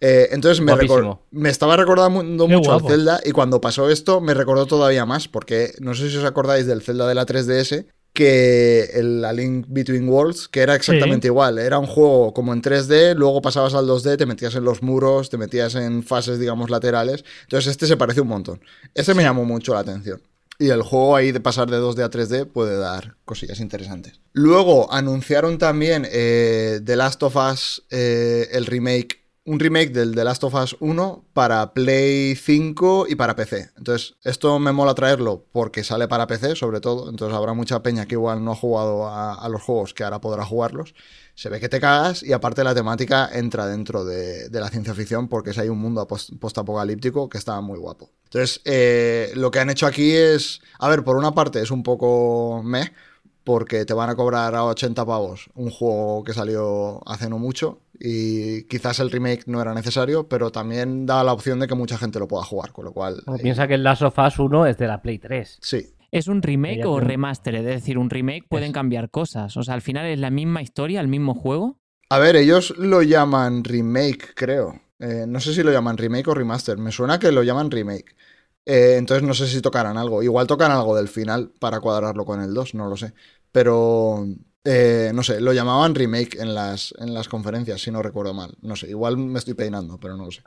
Eh, entonces me, estaba recordando Qué mucho al. Zelda y cuando pasó esto me recordó todavía más porque no sé si os acordáis del Zelda de la 3DS que el A Link Between Worlds, que era exactamente igual. Era un juego como en 3D, luego pasabas al 2D, te metías en los muros, te metías en fases, digamos, laterales. Entonces este se parece un montón. Este me llamó mucho la atención. Y el juego ahí de pasar de 2D a 3D puede dar cosillas interesantes. Luego anunciaron también eh, The Last of Us, eh, el remake, un remake del The Last of Us 1 para Play 5 y para PC. Entonces, esto me mola traerlo porque sale para PC, sobre todo. Entonces, habrá mucha peña que igual no ha jugado a, los juegos que ahora podrá jugarlos. Se ve que te cagas y aparte la temática entra dentro de, la ciencia ficción porque es ahí un mundo post- postapocalíptico que está muy guapo. Entonces, eh, lo que han hecho aquí es, a ver, por una parte es un poco meh, porque te van a cobrar a 80 pavos un juego que salió hace no mucho y quizás el remake no era necesario, pero también da la opción de que mucha gente lo pueda jugar, con lo cual... Bueno, eh, piensa que el Last of Us 1 es de la Play 3. Sí, ¿Es un remake o te- remaster? Es decir, un remake pueden cambiar cosas. O sea, al final es la misma historia, el mismo juego. A ver, ellos lo llaman remake, creo. Eh, no sé si lo llaman remake o remaster. Me suena que lo llaman remake. Eh, entonces no sé si tocarán algo. Igual tocan algo del final para cuadrarlo con el 2, no lo sé. Pero eh, no sé, lo llamaban remake en las, en las conferencias, si no recuerdo mal. No sé, igual me estoy peinando, pero no lo sé.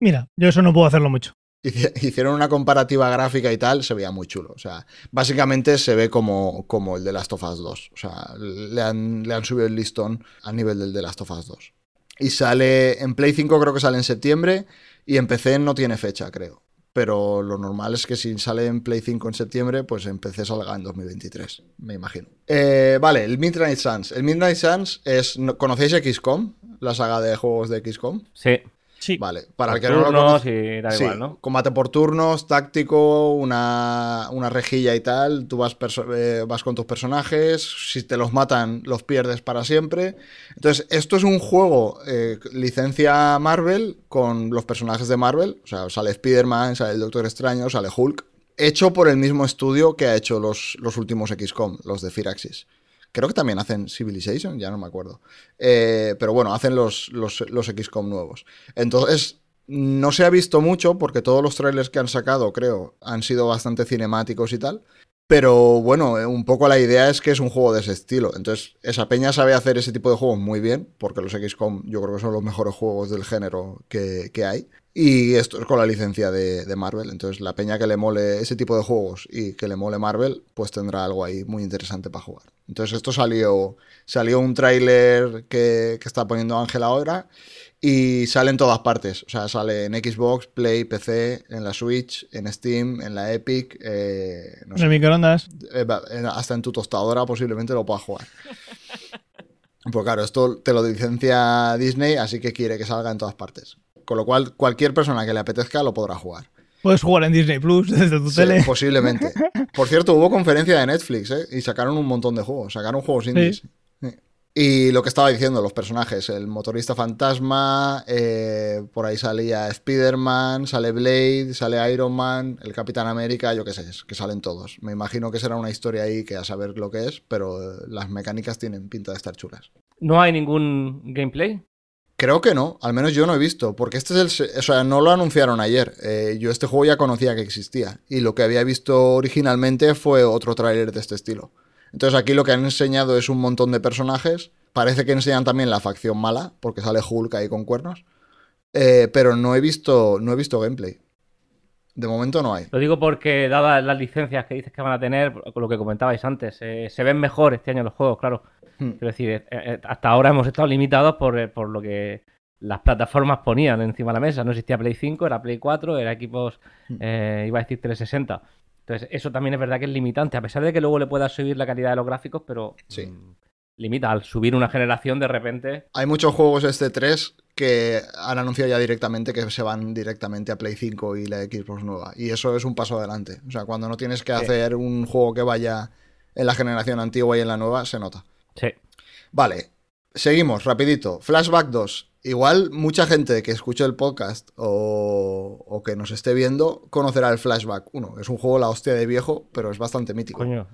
Mira, yo eso no puedo hacerlo mucho. Hici- Hicieron una comparativa gráfica y tal, se veía muy chulo. O sea, básicamente se ve como, como el de Last of Us 2. O sea, le han, le han subido el listón a nivel del de Last of Us 2. Y sale en Play 5, creo que sale en septiembre. Y en PC no tiene fecha, creo. Pero lo normal es que si sale en Play 5 en septiembre, pues en PC salga en 2023, me imagino. Eh, vale, el Midnight Suns. El Midnight Suns es. ¿no- ¿Conocéis XCOM? La saga de juegos de XCOM. Sí. Sí. Vale, para el que no lo y da Sí, igual, ¿no? combate por turnos, táctico, una, una rejilla y tal. Tú vas, eh, vas con tus personajes. Si te los matan, los pierdes para siempre. Entonces, esto es un juego eh, licencia Marvel con los personajes de Marvel. O sea, sale Spider-Man, sale el Doctor Extraño, sale Hulk. Hecho por el mismo estudio que ha hecho los, los últimos XCOM, los de Firaxis. Creo que también hacen Civilization, ya no me acuerdo. Eh, pero bueno, hacen los, los, los XCOM nuevos. Entonces, no se ha visto mucho porque todos los trailers que han sacado, creo, han sido bastante cinemáticos y tal. Pero bueno, eh, un poco la idea es que es un juego de ese estilo. Entonces, esa peña sabe hacer ese tipo de juegos muy bien, porque los XCOM yo creo que son los mejores juegos del género que, que hay. Y esto es con la licencia de, de Marvel. Entonces, la peña que le mole ese tipo de juegos y que le mole Marvel, pues tendrá algo ahí muy interesante para jugar. Entonces, esto salió, salió un tráiler que, que está poniendo Ángel ahora y sale en todas partes. O sea, sale en Xbox, Play, PC, en la Switch, en Steam, en la Epic, eh, no En sé, microondas. eh, hasta en tu tostadora posiblemente lo puedas jugar. <laughs> Pues claro, esto te lo licencia Disney, así que quiere que salga en todas partes. Con lo cual, cualquier persona que le apetezca lo podrá jugar. Puedes jugar en Disney Plus <laughs> desde tu Sí, tele. posiblemente. <laughs> Por cierto, hubo conferencia de Netflix, ¿eh? Y sacaron un montón de juegos. Sacaron juegos indies. Sí. Y lo que estaba diciendo, los personajes, el motorista fantasma, eh, por ahí salía Spider-Man, sale Blade, sale Iron Man, el Capitán América, yo qué sé, es que salen todos. Me imagino que será una historia ahí que a saber lo que es, pero las mecánicas tienen pinta de estar chulas. ¿No hay ningún gameplay? Creo que no, al menos yo no he visto, porque este es el... O sea, no lo anunciaron ayer. Eh, yo este juego ya conocía que existía. Y lo que había visto originalmente fue otro tráiler de este estilo. Entonces aquí lo que han enseñado es un montón de personajes. Parece que enseñan también la facción mala, porque sale Hulk ahí con cuernos. Eh, pero no he visto. No he visto gameplay. De momento no hay. Lo digo porque, dadas las licencias que dices que van a tener, con lo que comentabais antes, eh, se ven mejor este año los juegos, claro. Hmm. Quiero decir, eh, eh, hasta ahora hemos estado limitados por, eh, por lo que las plataformas ponían encima de la mesa. No existía Play 5, era Play 4, era equipos, eh, iba a decir 360. Entonces, eso también es verdad que es limitante, a pesar de que luego le puedas subir la calidad de los gráficos, pero Sí. mm, limita. Al subir una generación, de repente, Hay muchos juegos este 3 que han anunciado ya directamente que se van directamente a Play 5 y la Xbox nueva. Y eso es un paso adelante. O sea, cuando no tienes que Sí. hacer un juego que vaya en la generación antigua y en la nueva, se nota. Sí. Vale, seguimos, rapidito. Flashback 2. Igual mucha gente que escuche el podcast o, o que nos esté viendo conocerá el Flashback 1. Es un juego la hostia de viejo, pero es bastante mítico. Coño,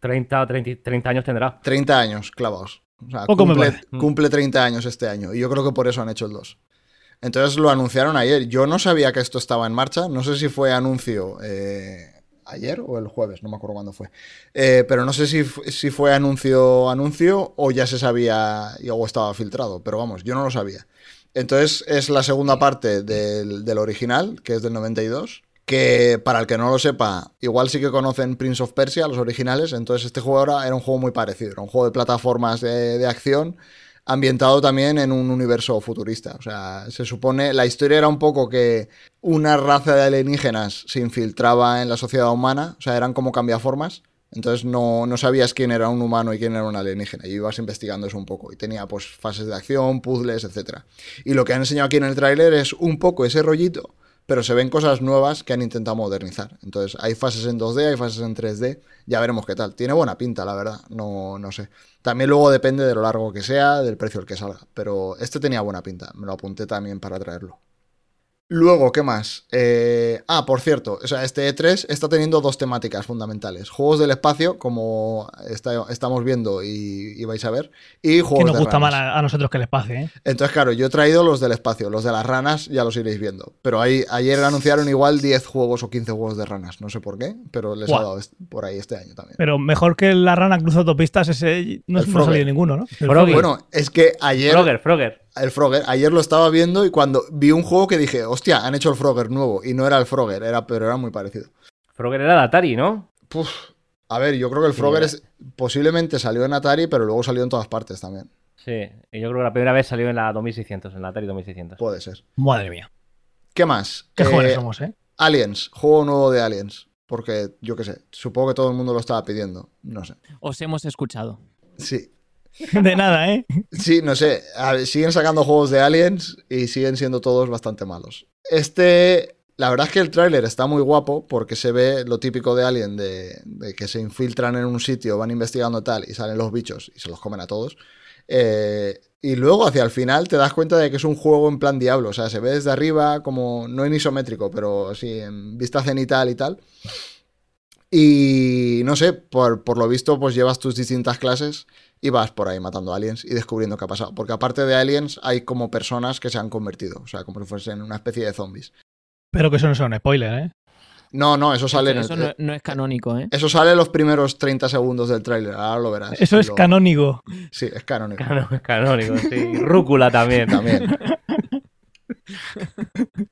30 o 30, 30 años tendrá. 30 años clavados. O sea, Poco cumple, vale. cumple 30 años este año. Y yo creo que por eso han hecho el 2. Entonces lo anunciaron ayer. Yo no sabía que esto estaba en marcha. No sé si fue anuncio eh, ayer o el jueves, no me acuerdo cuándo fue. Eh, pero no sé si, si fue anuncio anuncio o ya se sabía y- o estaba filtrado. Pero vamos, yo no lo sabía. Entonces es la segunda parte del, del original, que es del 92. Que para el que no lo sepa, igual sí que conocen Prince of Persia, los originales. Entonces este juego ahora era un juego muy parecido. Era un juego de plataformas de, de acción ambientado también en un universo futurista. O sea, se supone, la historia era un poco que una raza de alienígenas se infiltraba en la sociedad humana, o sea, eran como cambiaformas. Entonces no, no sabías quién era un humano y quién era un alienígena. Y ibas investigando eso un poco. Y tenía pues fases de acción, puzzles, etc. Y lo que han enseñado aquí en el tráiler es un poco ese rollito, pero se ven cosas nuevas que han intentado modernizar. Entonces hay fases en 2D, hay fases en 3D. Ya veremos qué tal. Tiene buena pinta, la verdad. No, no sé. También luego depende de lo largo que sea, del precio al que salga. Pero este tenía buena pinta. Me lo apunté también para traerlo. Luego, ¿qué más? Eh, ah, por cierto, o sea, este E3 está teniendo dos temáticas fundamentales. Juegos del espacio, como está- estamos viendo y, y vais a ver, y juegos Que nos de gusta ranas. más a, a nosotros que el espacio, ¿eh? Entonces, claro, yo he traído los del espacio, los de las ranas ya los iréis viendo. Pero ahí, ayer anunciaron igual 10 juegos o 15 juegos de ranas, no sé por qué, pero les ha dado por ahí este año también. Pero mejor que la rana cruza autopistas, ese no, no ha salido ninguno, ¿no? El Froggy. Froggy. Bueno, es que ayer, Frogger, Frogger. El Frogger, ayer lo estaba viendo y cuando vi un juego que dije, hostia, han hecho el Frogger nuevo, y no era el Frogger, era, pero era muy parecido. Frogger era de Atari, ¿no? Puf, a ver, yo creo que el Frogger es, posiblemente salió en Atari, pero luego salió en todas partes también. Sí. Y yo creo que la primera vez salió en la 2600, en la Atari 2600. Puede ser. Madre mía. ¿Qué más? Qué Eh, jóvenes somos, ¿eh? Aliens, juego nuevo de Aliens. Porque, yo qué sé, supongo que todo el mundo lo estaba pidiendo. No sé. Os hemos escuchado. Sí, <laughs> De nada, ¿eh? Sí, no sé. Ver, siguen sacando juegos de Aliens y siguen siendo todos bastante malos. Este, la verdad es que el tráiler está muy guapo porque se ve lo típico de Alien, de, de que se infiltran en un sitio, van investigando tal y salen los bichos y se los comen a todos. Eh, y luego hacia el final te das cuenta de que es un juego en plan diablo. O sea, se ve desde arriba como, no en isométrico, pero así en vista cenital y tal. Y no sé, por, por lo visto, pues llevas tus distintas clases y vas por ahí matando aliens y descubriendo qué ha pasado. Porque aparte de aliens, hay como personas que se han convertido. O sea, como si fuesen una especie de zombies. Pero que eso no sea un spoiler, ¿eh? No, no, eso sale en Eso el- no, no es canónico, ¿eh? Eso sale en los primeros 30 segundos del tráiler, ahora lo verás. Eso es lo- canónico. Sí, es canónico. Cano- Canónico, sí. Rúcula también. También. <laughs>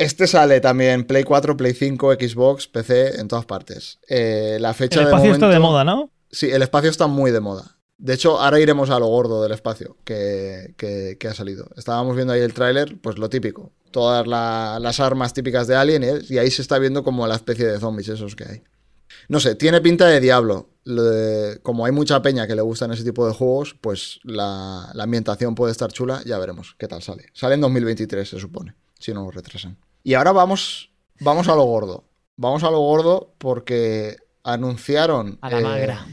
Este sale también Play 4, Play 5, Xbox, PC, en todas partes. Eh, la fecha El de espacio está de moda, ¿no? Sí, el espacio está muy de moda. De hecho, ahora iremos a lo gordo del espacio que, que- que ha salido. Estábamos viendo ahí el tráiler, pues lo típico. Todas la- las armas típicas de Alien ¿eh? y ahí se está viendo como la especie de zombies esos que hay. No sé, tiene pinta de diablo. De- como hay mucha peña que le gustan ese tipo de juegos, pues la, la ambientación puede estar chula. Ya veremos qué tal sale. Sale en 2023, se supone, si no lo retrasan. Y ahora vamos, vamos a lo gordo. Vamos a lo gordo porque anunciaron... A la eh, magra.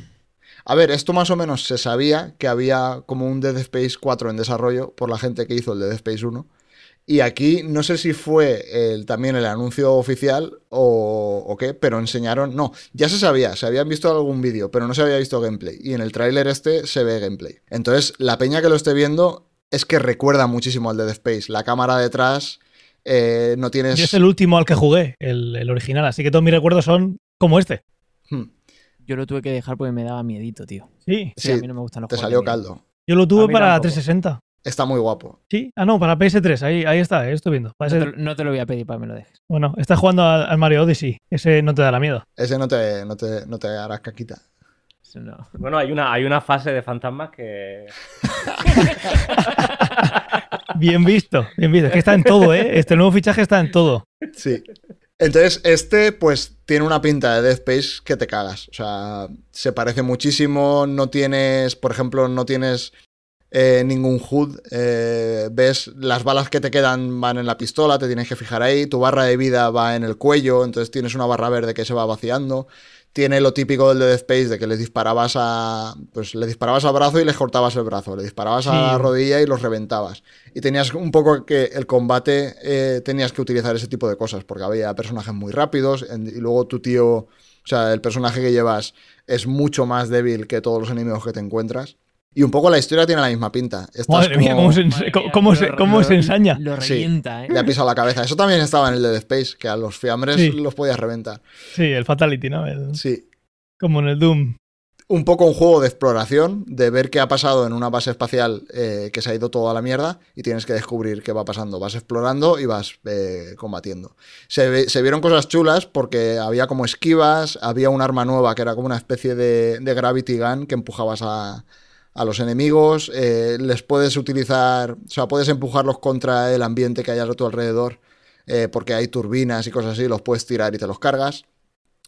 a ver, esto más o menos se sabía que había como un Dead Space 4 en desarrollo por la gente que hizo el Dead Space 1. Y aquí no sé si fue el- también el anuncio oficial o, o qué, pero enseñaron. No, ya se sabía, se habían visto algún vídeo, pero no se había visto gameplay. Y en el tráiler este se ve gameplay. Entonces, la peña que lo esté viendo es que recuerda muchísimo al Dead Space. La cámara detrás, eh, no tienes. Yo es el último al que jugué, el, el original, así que todos mis recuerdos son como este. Hmm, Yo lo tuve que dejar porque me daba miedito, tío. Sí, Sí, Sí, a mí no me gustan los te juegos salió caldo. yo lo tuve para tampoco. 360. Está muy guapo. Sí, ah, no, para PS3, ahí, ahí está, eh, estoy viendo. No te, no te lo voy a pedir para que me lo dejes. Bueno, estás jugando al, al Mario Odyssey, ese no te dará miedo. Ese no te, no te, no te hará caquita. No. Bueno, hay una, hay una fase de fantasmas que. <laughs> Bien visto, bien visto. Es que está en todo, ¿eh? Este nuevo fichaje está en todo. Sí. Entonces, este, pues, tiene una pinta de Dead Space que te cagas. O sea, se parece muchísimo. No tienes, por ejemplo, no tienes eh, ningún HUD. eh, ves las balas que te quedan van en la pistola, te tienes que fijar ahí. Tu barra de vida va en el cuello, entonces tienes una barra verde que se va vaciando. Tiene lo típico del Dead Space de que les disparabas a. Pues le disparabas al brazo y les cortabas el brazo. Le disparabas a la rodilla y los reventabas. Y tenías un poco que el combate eh, tenías que utilizar ese tipo de cosas, porque había personajes muy rápidos en- y luego tu tío, o sea, el personaje que llevas es mucho más débil que todos los enemigos que te encuentras. Y un poco la historia tiene la misma pinta. Estás Madre mía, cómo se, Madre cómo- mía, cómo lo- se, cómo lo- se ensaña. Lo Sí. revienta, ¿eh? Le ha pisado la cabeza. Eso también estaba en el Dead Space, que a los fiambres Sí. los podías reventar. Sí, el Fatality, ¿no? El- Sí. como en el Doom. un poco un juego de exploración, de ver qué ha pasado en una base espacial eh, que se ha ido todo a la mierda y tienes que descubrir qué va pasando. Vas explorando y vas eh, combatiendo. Se, vieron cosas chulas porque había como esquivas, había un arma nueva que era como una especie de, de gravity gun que empujabas a, a los enemigos, eh, les puedes utilizar, o sea, puedes empujarlos contra el ambiente que hay a tu alrededor eh, porque hay turbinas y cosas así, los puedes tirar y te los cargas.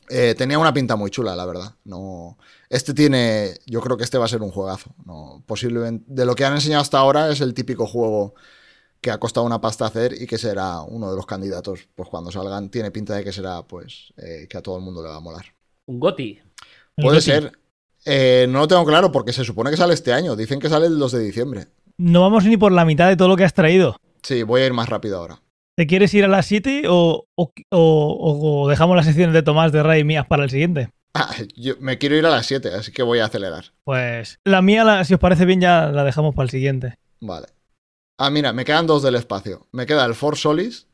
Eh, tenía una pinta muy chula, la verdad. No, este tiene, yo creo que este va a ser un juegazo. No, posiblemente, de lo que han enseñado hasta ahora es el típico juego que ha costado una pasta hacer y que será uno de los candidatos, pues cuando salgan, tiene pinta de que será, pues, eh, que a todo el mundo le va a molar. Un Goti. Puede Goti. ser. Eh, no lo tengo claro porque se supone que sale este año. Dicen que sale el 2 de diciembre. No vamos ni por la mitad de todo lo que has traído. Sí, voy a ir más rápido ahora. ¿Te quieres ir a las 7 o, o- o- o dejamos las secciones de Tomás, de Ray y mías para el siguiente? Ah, yo me quiero ir a las 7, así que voy a acelerar. Pues la mía, la- si os parece bien, ya la dejamos para el siguiente. Vale. Ah, mira, me quedan dos del espacio. Me queda el Force Solis,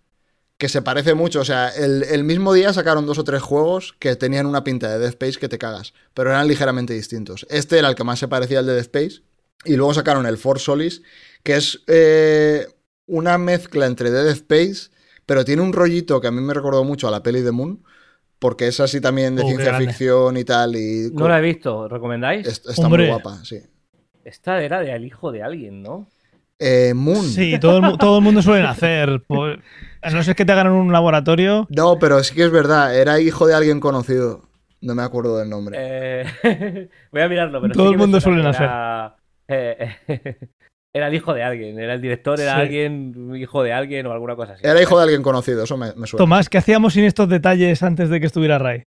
que se parece mucho. O sea, el, el mismo día sacaron dos o tres juegos que tenían una pinta de Dead Space que te cagas, pero eran ligeramente distintos. Este era el que más se parecía al de Dead Space. Y luego sacaron el Force Solis, que es eh, una mezcla entre Dead Space, pero tiene un rollito que a mí me recordó mucho a la peli de Moon, porque es así también de Oh, ciencia grande. ficción y tal. Y No la he visto, ¿recomendáis? est- está Hombre. muy guapa, sí. Esta era del hijo de alguien, ¿no? Eh, Moon. Sí, todo el, todo el mundo suele hacer. a no ser que te hagan en un laboratorio. No, pero sí que es verdad, era hijo de alguien conocido. No me acuerdo del nombre. Eh, <laughs> voy a mirarlo, pero Todo sí el que me mundo Era, eh, <laughs> era el hijo de alguien, era el director, era Sí. alguien, hijo de alguien o alguna cosa así. Era hijo de alguien conocido, eso me, me suena. Tomás, ¿qué hacíamos sin estos detalles antes de que estuviera Ray?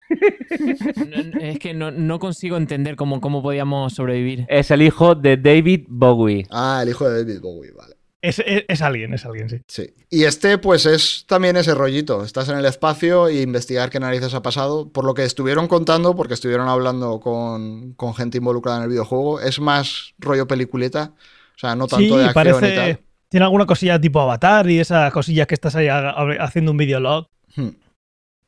No- es que no, no consigo entender cómo, cómo podíamos sobrevivir. Es el hijo de David Bowie. Ah, el hijo de David Bowie, vale. Es, es- es alguien, es alguien, sí. Sí. Y este, pues es también ese rollito. Estás en el espacio e investigar qué narices ha pasado. Por lo que estuvieron contando, porque estuvieron hablando con, con gente involucrada en el videojuego, es más rollo peliculeta. O sea, no tanto Sí, de acción y parece. tal. Tiene alguna cosilla tipo avatar y esas cosillas que estás ahí ha- ha- haciendo un videolog. Hmm.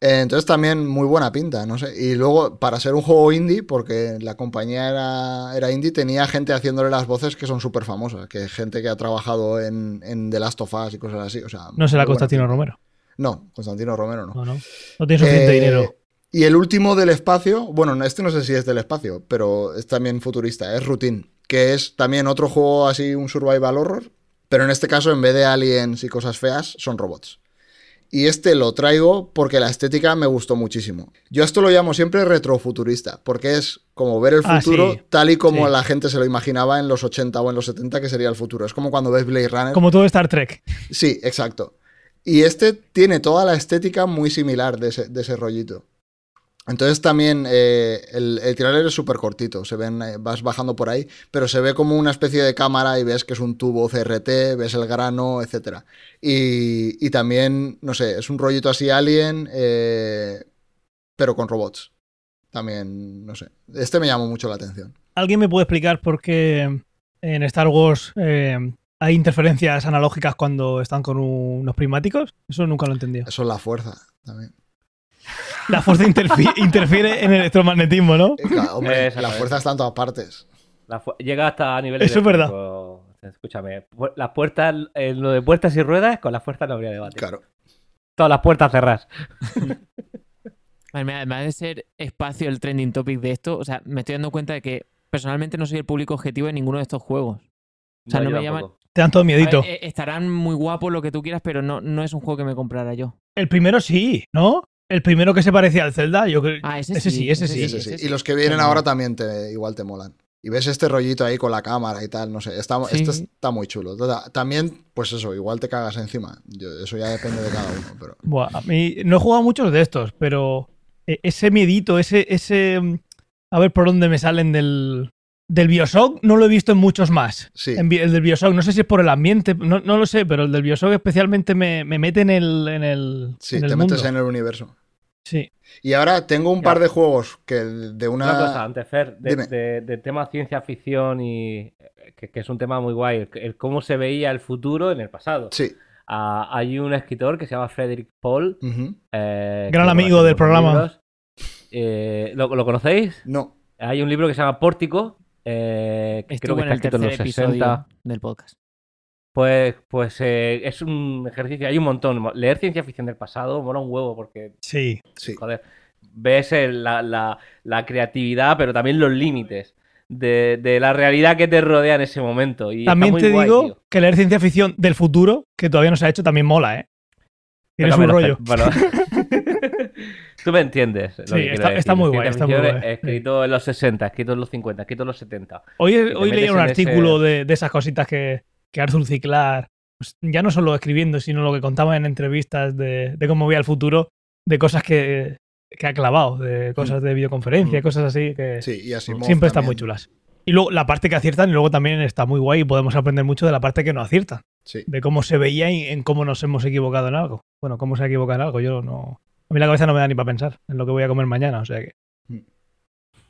Eh, Entonces también muy buena pinta, no sé. Y luego, para ser un juego indie, porque la compañía era, era indie, tenía gente haciéndole las voces que son súper famosas, que gente que ha trabajado en, en The Last of Us y cosas así. O sea, No será Constantino pinta. Romero. No, Constantino Romero no. No, no. No tiene suficiente Eh, dinero. Y el último del espacio, bueno, este no sé si es del espacio, pero es también futurista, es Routine, que es también otro juego así, un survival horror, pero en este caso en vez de aliens y cosas feas, son robots. Y este lo traigo porque la estética me gustó muchísimo. Yo esto lo llamo siempre retrofuturista, porque es como ver el Ah, futuro sí. tal y como Sí. la gente se lo imaginaba en los 80 o en los 70 que sería el futuro. Es como cuando ves Blade Runner. Como todo Star Trek. Sí, exacto. Y este tiene toda la estética muy similar de ese, de ese rollito. Entonces también eh, el, el es súper cortito, se ven, eh, vas bajando por ahí, pero se ve como una especie de cámara y ves que es un tubo CRT, ves el grano, etc. Y, y también, no sé, es un rollito así alien, eh, pero con robots. También, no sé. Este me llamó mucho la atención. ¿Alguien me puede explicar por qué en Star Wars hay interferencias analógicas cuando están con unos prismáticos? Eso nunca lo he entendido. Eso es la fuerza también. La fuerza interfi- <laughs> interfiere en el electromagnetismo, ¿no? Eh, claro, hombre, la fuerza está en todas partes. La llega hasta niveles Eso es de verdad. Escúchame, las puertas, en lo de puertas y ruedas, con las fuerzas no habría debate. Claro. Todas las puertas cerradas. <laughs> Además de ser espacio el trending topic de esto, o sea, me estoy dando cuenta de que personalmente no soy el público objetivo de ninguno de estos juegos. O sea, no me llaman-. Te dan todo ver, miedito. eh, estarán muy guapos lo que tú quieras, pero no, no es un juego que me comprara yo. El primero sí, ¿no? El primero que se parecía al Zelda, yo creo. Ah, ese, Ese sí, ese Sí, sí, ese sí. ese Y los que vienen ahora también te, igual te molan. Y ves este rollito ahí con la cámara y tal, no sé. Está, Sí. Este está muy chulo. Ta- También, pues eso, igual te cagas encima. Yo- eso ya depende de cada uno. Pero... Buah, a mí no he jugado muchos de estos, pero eh, ese miedito, ese, ese. mm, A ver por dónde me salen del. Del Bioshock no lo he visto en muchos más. Sí. En el del Bioshock, no sé si es por el ambiente, no, no lo sé, pero el del Bioshock especialmente me, me mete en el, en el, Sí, en el te mundo. metes en el universo. Sí. Y ahora tengo un Ya. par de juegos que de una... Una cosa, antes, Fer, de, de- de tema ciencia ficción y eh, que, que es un tema muy guay, el, el cómo se veía el futuro en el pasado. Sí. Ah, hay un escritor que se llama Frederick Paul. eh, Gran amigo del programa. Eh, ¿lo, lo conocéis? No. Hay un libro que se llama Pórtico, eh, creo que en está el escrito en tercer los episodio 60. del podcast. Pues, pues eh, es un ejercicio, hay un montón. Leer ciencia ficción del pasado mola un huevo porque Sí. Sí. joder, ves el- la, la- la creatividad, pero también los límites de, de la realidad que te rodea en ese momento. Y También te guay, digo tío. que leer ciencia ficción del futuro, que todavía no se ha hecho, también mola, ¿eh? Tienes Pero un me lo- rollo. bueno, Tú me entiendes. lo Sí, que está- muy guay, está muy guay. Escrito en los 60, escrito en los 50, escrito en los 70. Hoy, hoy leía un ese- artículo de, de esas cositas que, que Arthur C. Clarke, pues, ya no solo escribiendo, sino lo que contaba en entrevistas de, de cómo veía el futuro, de cosas que, que ha clavado, de cosas de videoconferencia, Mm. cosas así que Sí, y así siempre están muy chulas. Y luego la parte que aciertan, y luego también está muy guay y podemos aprender mucho de la parte que no aciertan. Sí. de cómo se veía y en cómo nos hemos equivocado en algo. Bueno, cómo se ha equivocado en algo, yo no... A mí la cabeza no me da ni para pensar en lo que voy a comer mañana, o sea que... Mm.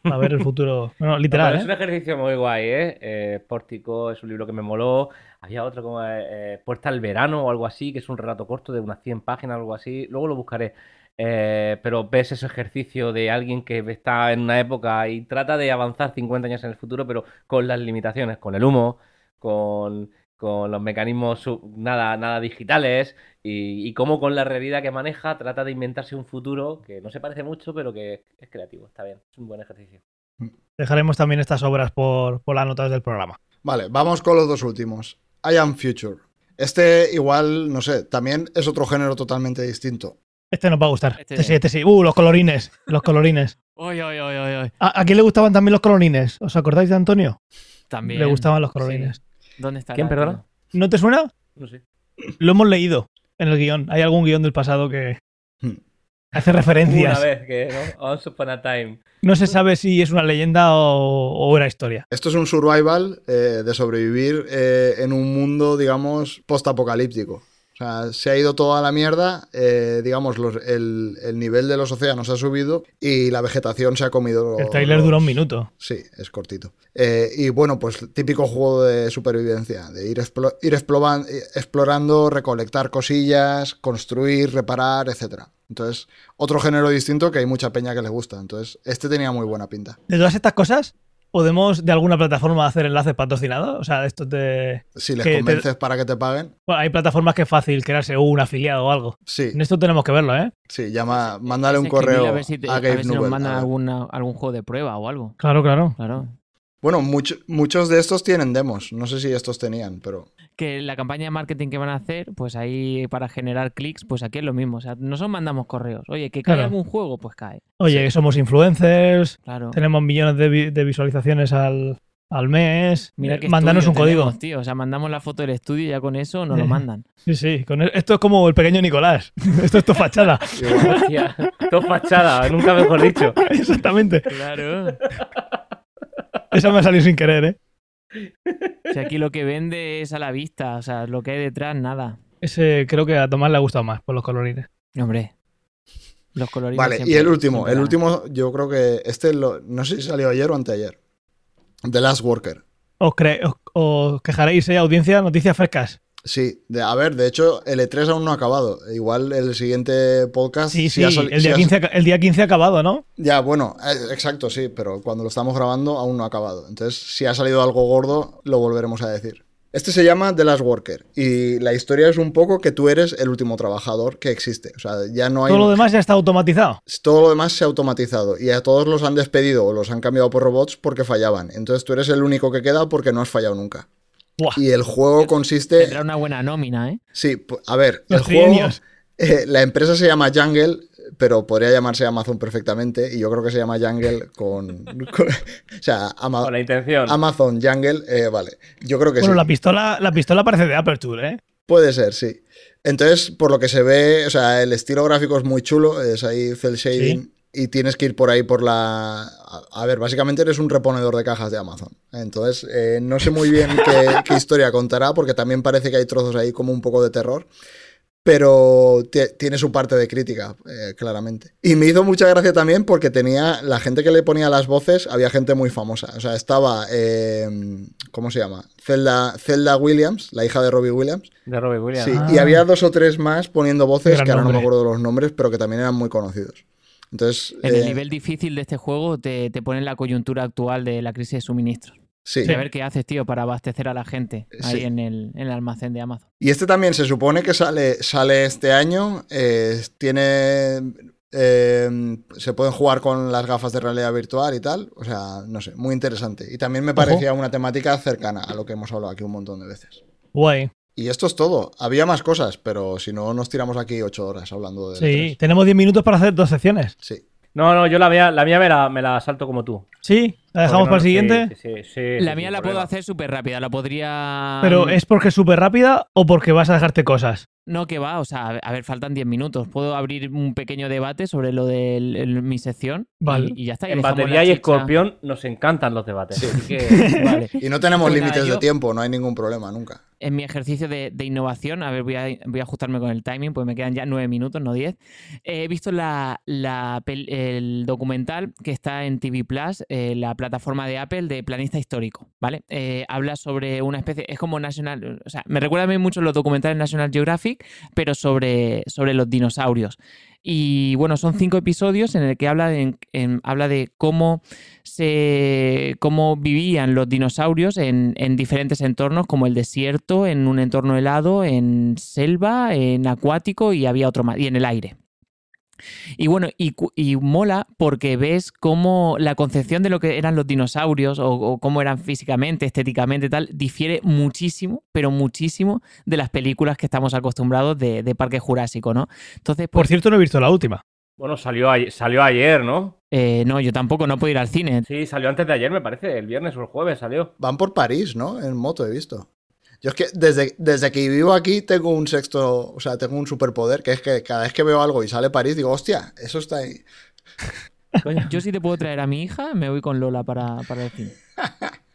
A ver el futuro... No, no, No, literal, es un ¿eh? ejercicio muy guay, ¿eh? Eh, Pórtico es un libro que me moló. Había otro como eh, eh, Puerta al Verano o algo así, que es un relato corto de unas 100 páginas o algo así. Luego lo buscaré. Eh, pero ves ese ejercicio de alguien que está en una época y trata de avanzar 50 años en el futuro, pero con las limitaciones, con el humo, con, con los mecanismos nada, nada digitales y, y cómo con la realidad que maneja trata de inventarse un futuro que no se parece mucho, pero que es creativo. Está bien, es un buen ejercicio. Dejaremos también estas obras por, por las notas del programa. Vale, vamos con los dos últimos. I Am Future. Este igual, no sé, también es otro género totalmente distinto. Este nos va a gustar. Este- Este sí, este sí. Uh, los colorines. Los colorines. <laughs> Oy, oy, oy. ¿A, a quién le gustaban también los colorines? ¿Os acordáis de Antonio? También. Le gustaban los colorines. ¿Dónde está? ¿Quién, perdona? ¿No te suena? No sé. Lo hemos leído en el guion. Hay algún guion del pasado que Hmm. hace Una referencias. vez que, ¿no? Once upon a time. No se sabe si es una leyenda o, o era historia. Esto es un survival eh, de sobrevivir eh, en un mundo, digamos, post-apocalíptico. O sea, se ha ido toda la mierda, eh, digamos, los- el, el nivel de los océanos ha subido y la vegetación se ha comido. El tráiler los- dura un minuto. Sí, es cortito. Eh, y bueno, pues típico juego de supervivencia, de ir, explo- ir exploran- explorando, recolectar cosillas, construir, reparar, etc. Entonces, otro género distinto que hay mucha peña que le gusta. Entonces, este tenía muy buena pinta. De todas estas cosas, ¿podemos de alguna plataforma hacer enlaces patrocinados? O sea, esto de... Si les Que te- convences para que te paguen, Bueno, hay plataformas que es fácil crearse un afiliado o algo. sí, En esto tenemos que verlo, ¿eh? sí, llama, mándale un correo A ver si, te- a ver si nos Newell, mandan a ver. alguna, algún juego de prueba o algo. Claro, claro. Claro. Bueno, mucho- muchos de estos tienen demos. No sé si estos tenían, pero Que la campaña de marketing que van a hacer, pues ahí para generar clics, pues aquí es lo mismo. O sea, nosotros mandamos correos. Oye, que cae Claro. algún juego, pues cae. Oye, somos influencers, Claro. tenemos millones de, vi- de visualizaciones al, al mes. Mira que Mandanos un código. tío. O sea, mandamos la foto del estudio y ya con eso nos lo Eh. mandan. Sí, sí. con e- esto es como el pequeño Nicolás. <laughs> esto es tu fachada. Hostia, todo fachada, nunca mejor dicho. <laughs> Exactamente. Claro. <laughs> Esa me ha salido sin querer, ¿eh? Si aquí lo que vende es a la vista, o sea, lo que hay detrás, nada. Ese creo que a Tomás le ha gustado más por los colorines. Hombre. Los colorines. Vale, y el último, el último, yo creo que este lo- no sé si salió ayer o anteayer. The Last Worker. Os, cre- os- os quejaréis, ¿eh? Audiencia, noticias frescas. Sí, de, a ver, de hecho, el E3 aún no ha acabado. Igual el siguiente podcast. Sí, sí, el día, ha- 15, ha- el día 15 ha acabado, ¿no? Ya, bueno, eh, exacto, sí, pero cuando lo estamos grabando aún no ha acabado. Entonces, si ha salido algo gordo, lo volveremos a decir. Este se llama The Last Worker y la historia es un poco que tú eres el último trabajador que existe. O sea, ya no hay... Todo lo demás ya está automatizado. todo lo demás se ha automatizado y a todos los han despedido o los han cambiado por robots porque fallaban. Entonces tú eres el único que queda porque no has fallado nunca. Buah, Y el juego consiste... Tendrá una buena nómina, ¿eh? Sí, a ver, Los el juego... <laughs> eh, la empresa se llama Jungle, pero podría llamarse Amazon perfectamente y yo creo que se llama Jungle con... <laughs> con- o sea, Ama- Con la intención. Amazon Jungle, eh, vale. Yo creo que bueno, sí. la pistola, la pistola parece de Aperture, ¿eh? Puede ser, sí. Entonces, por lo que se ve, o sea, el estilo gráfico es muy chulo, es ahí cel shading y tienes que ir por ahí por la... A, ver, básicamente eres un reponedor de cajas de Amazon. Entonces, eh, no sé muy bien qué, <laughs> qué historia contará, porque también parece que hay trozos ahí como un poco de terror. Pero tie- tiene su parte de crítica, eh, claramente. Y me hizo mucha gracia también porque tenía la gente que le ponía las voces, había gente muy famosa. O sea, estaba, eh, ¿cómo se llama? Zelda, Zelda Williams, la hija de Robbie Williams. De Robbie Williams. Sí, Ah. y había dos o tres más poniendo voces Gran que ahora no me nombre. acuerdo de los nombres, pero que también eran muy conocidos. Entonces, En el eh, nivel difícil de este juego te, te ponen la coyuntura actual de la crisis de suministros. sí. Y a ver qué haces, tío, para abastecer a la gente ahí Sí. en, el, en el almacén de Amazon. Y este también se supone que sale, sale este año. eh, tiene. eh, se pueden jugar con las gafas de realidad virtual y tal. O sea, no sé, muy interesante. Y también me parecía una temática cercana a lo que hemos hablado aquí un montón de veces. Guay. Y esto es todo. Había más cosas, pero si no, nos tiramos aquí ocho horas hablando de. Sí, tenemos 10 minutos para hacer dos secciones. Sí. No, no, yo la mía, la mía me, la, me la salto como tú. ¿Sí? ¿La dejamos no- para el siguiente? Sí, sí, sí, La mía la puedo hacer súper rápida, la podría... ¿Pero es porque es súper rápida o porque vas a dejarte cosas? No, que va, o sea, a ver, faltan 10 minutos. Puedo abrir un pequeño debate sobre lo de el- mi sección Vale. y, ya está. y En batería y escorpión nos encantan los debates. Así <laughs> que Vale. <laughs> Y no tenemos Pues límites de yo- tiempo, no hay ningún problema nunca. en mi ejercicio de, de innovación, a ver, voy a, voy a ajustarme con el timing, pues me quedan ya nueve minutos, no diez. Eh, he visto la, el documental que está en TV Plus, eh, la plataforma de Apple de Planista Histórico, ¿vale? Eh, habla sobre una especie, es como National, o sea, me recuerda a mí mucho los documentales National Geographic, pero sobre, sobre los dinosaurios. Y bueno, son cinco episodios en el que habla de, en- habla de cómo se cómo vivían los dinosaurios en, en diferentes entornos, como el desierto, en un entorno helado, en selva, en acuático y había otro más, y en el aire. Y bueno, y, y mola porque ves cómo la concepción de lo que eran los dinosaurios o, o cómo eran físicamente, estéticamente, tal, difiere muchísimo, pero muchísimo de las películas que estamos acostumbrados de, de Parque Jurásico, ¿no? Entonces, Por pues, cierto, no he visto la última. bueno, salió, ayer- salió ayer, ¿no? eh, no, yo tampoco no puedo ir al cine. Sí, salió antes de ayer, me parece. El viernes o el jueves salió. Van por París, ¿no? En moto he visto. Yo es que desde, desde que vivo aquí tengo un sexto, o sea, tengo un superpoder, que es que cada vez que veo algo y sale París, digo, hostia, eso está ahí. Yo sí te puedo traer a mi hija, me voy con Lola para, para el cine. <laughs>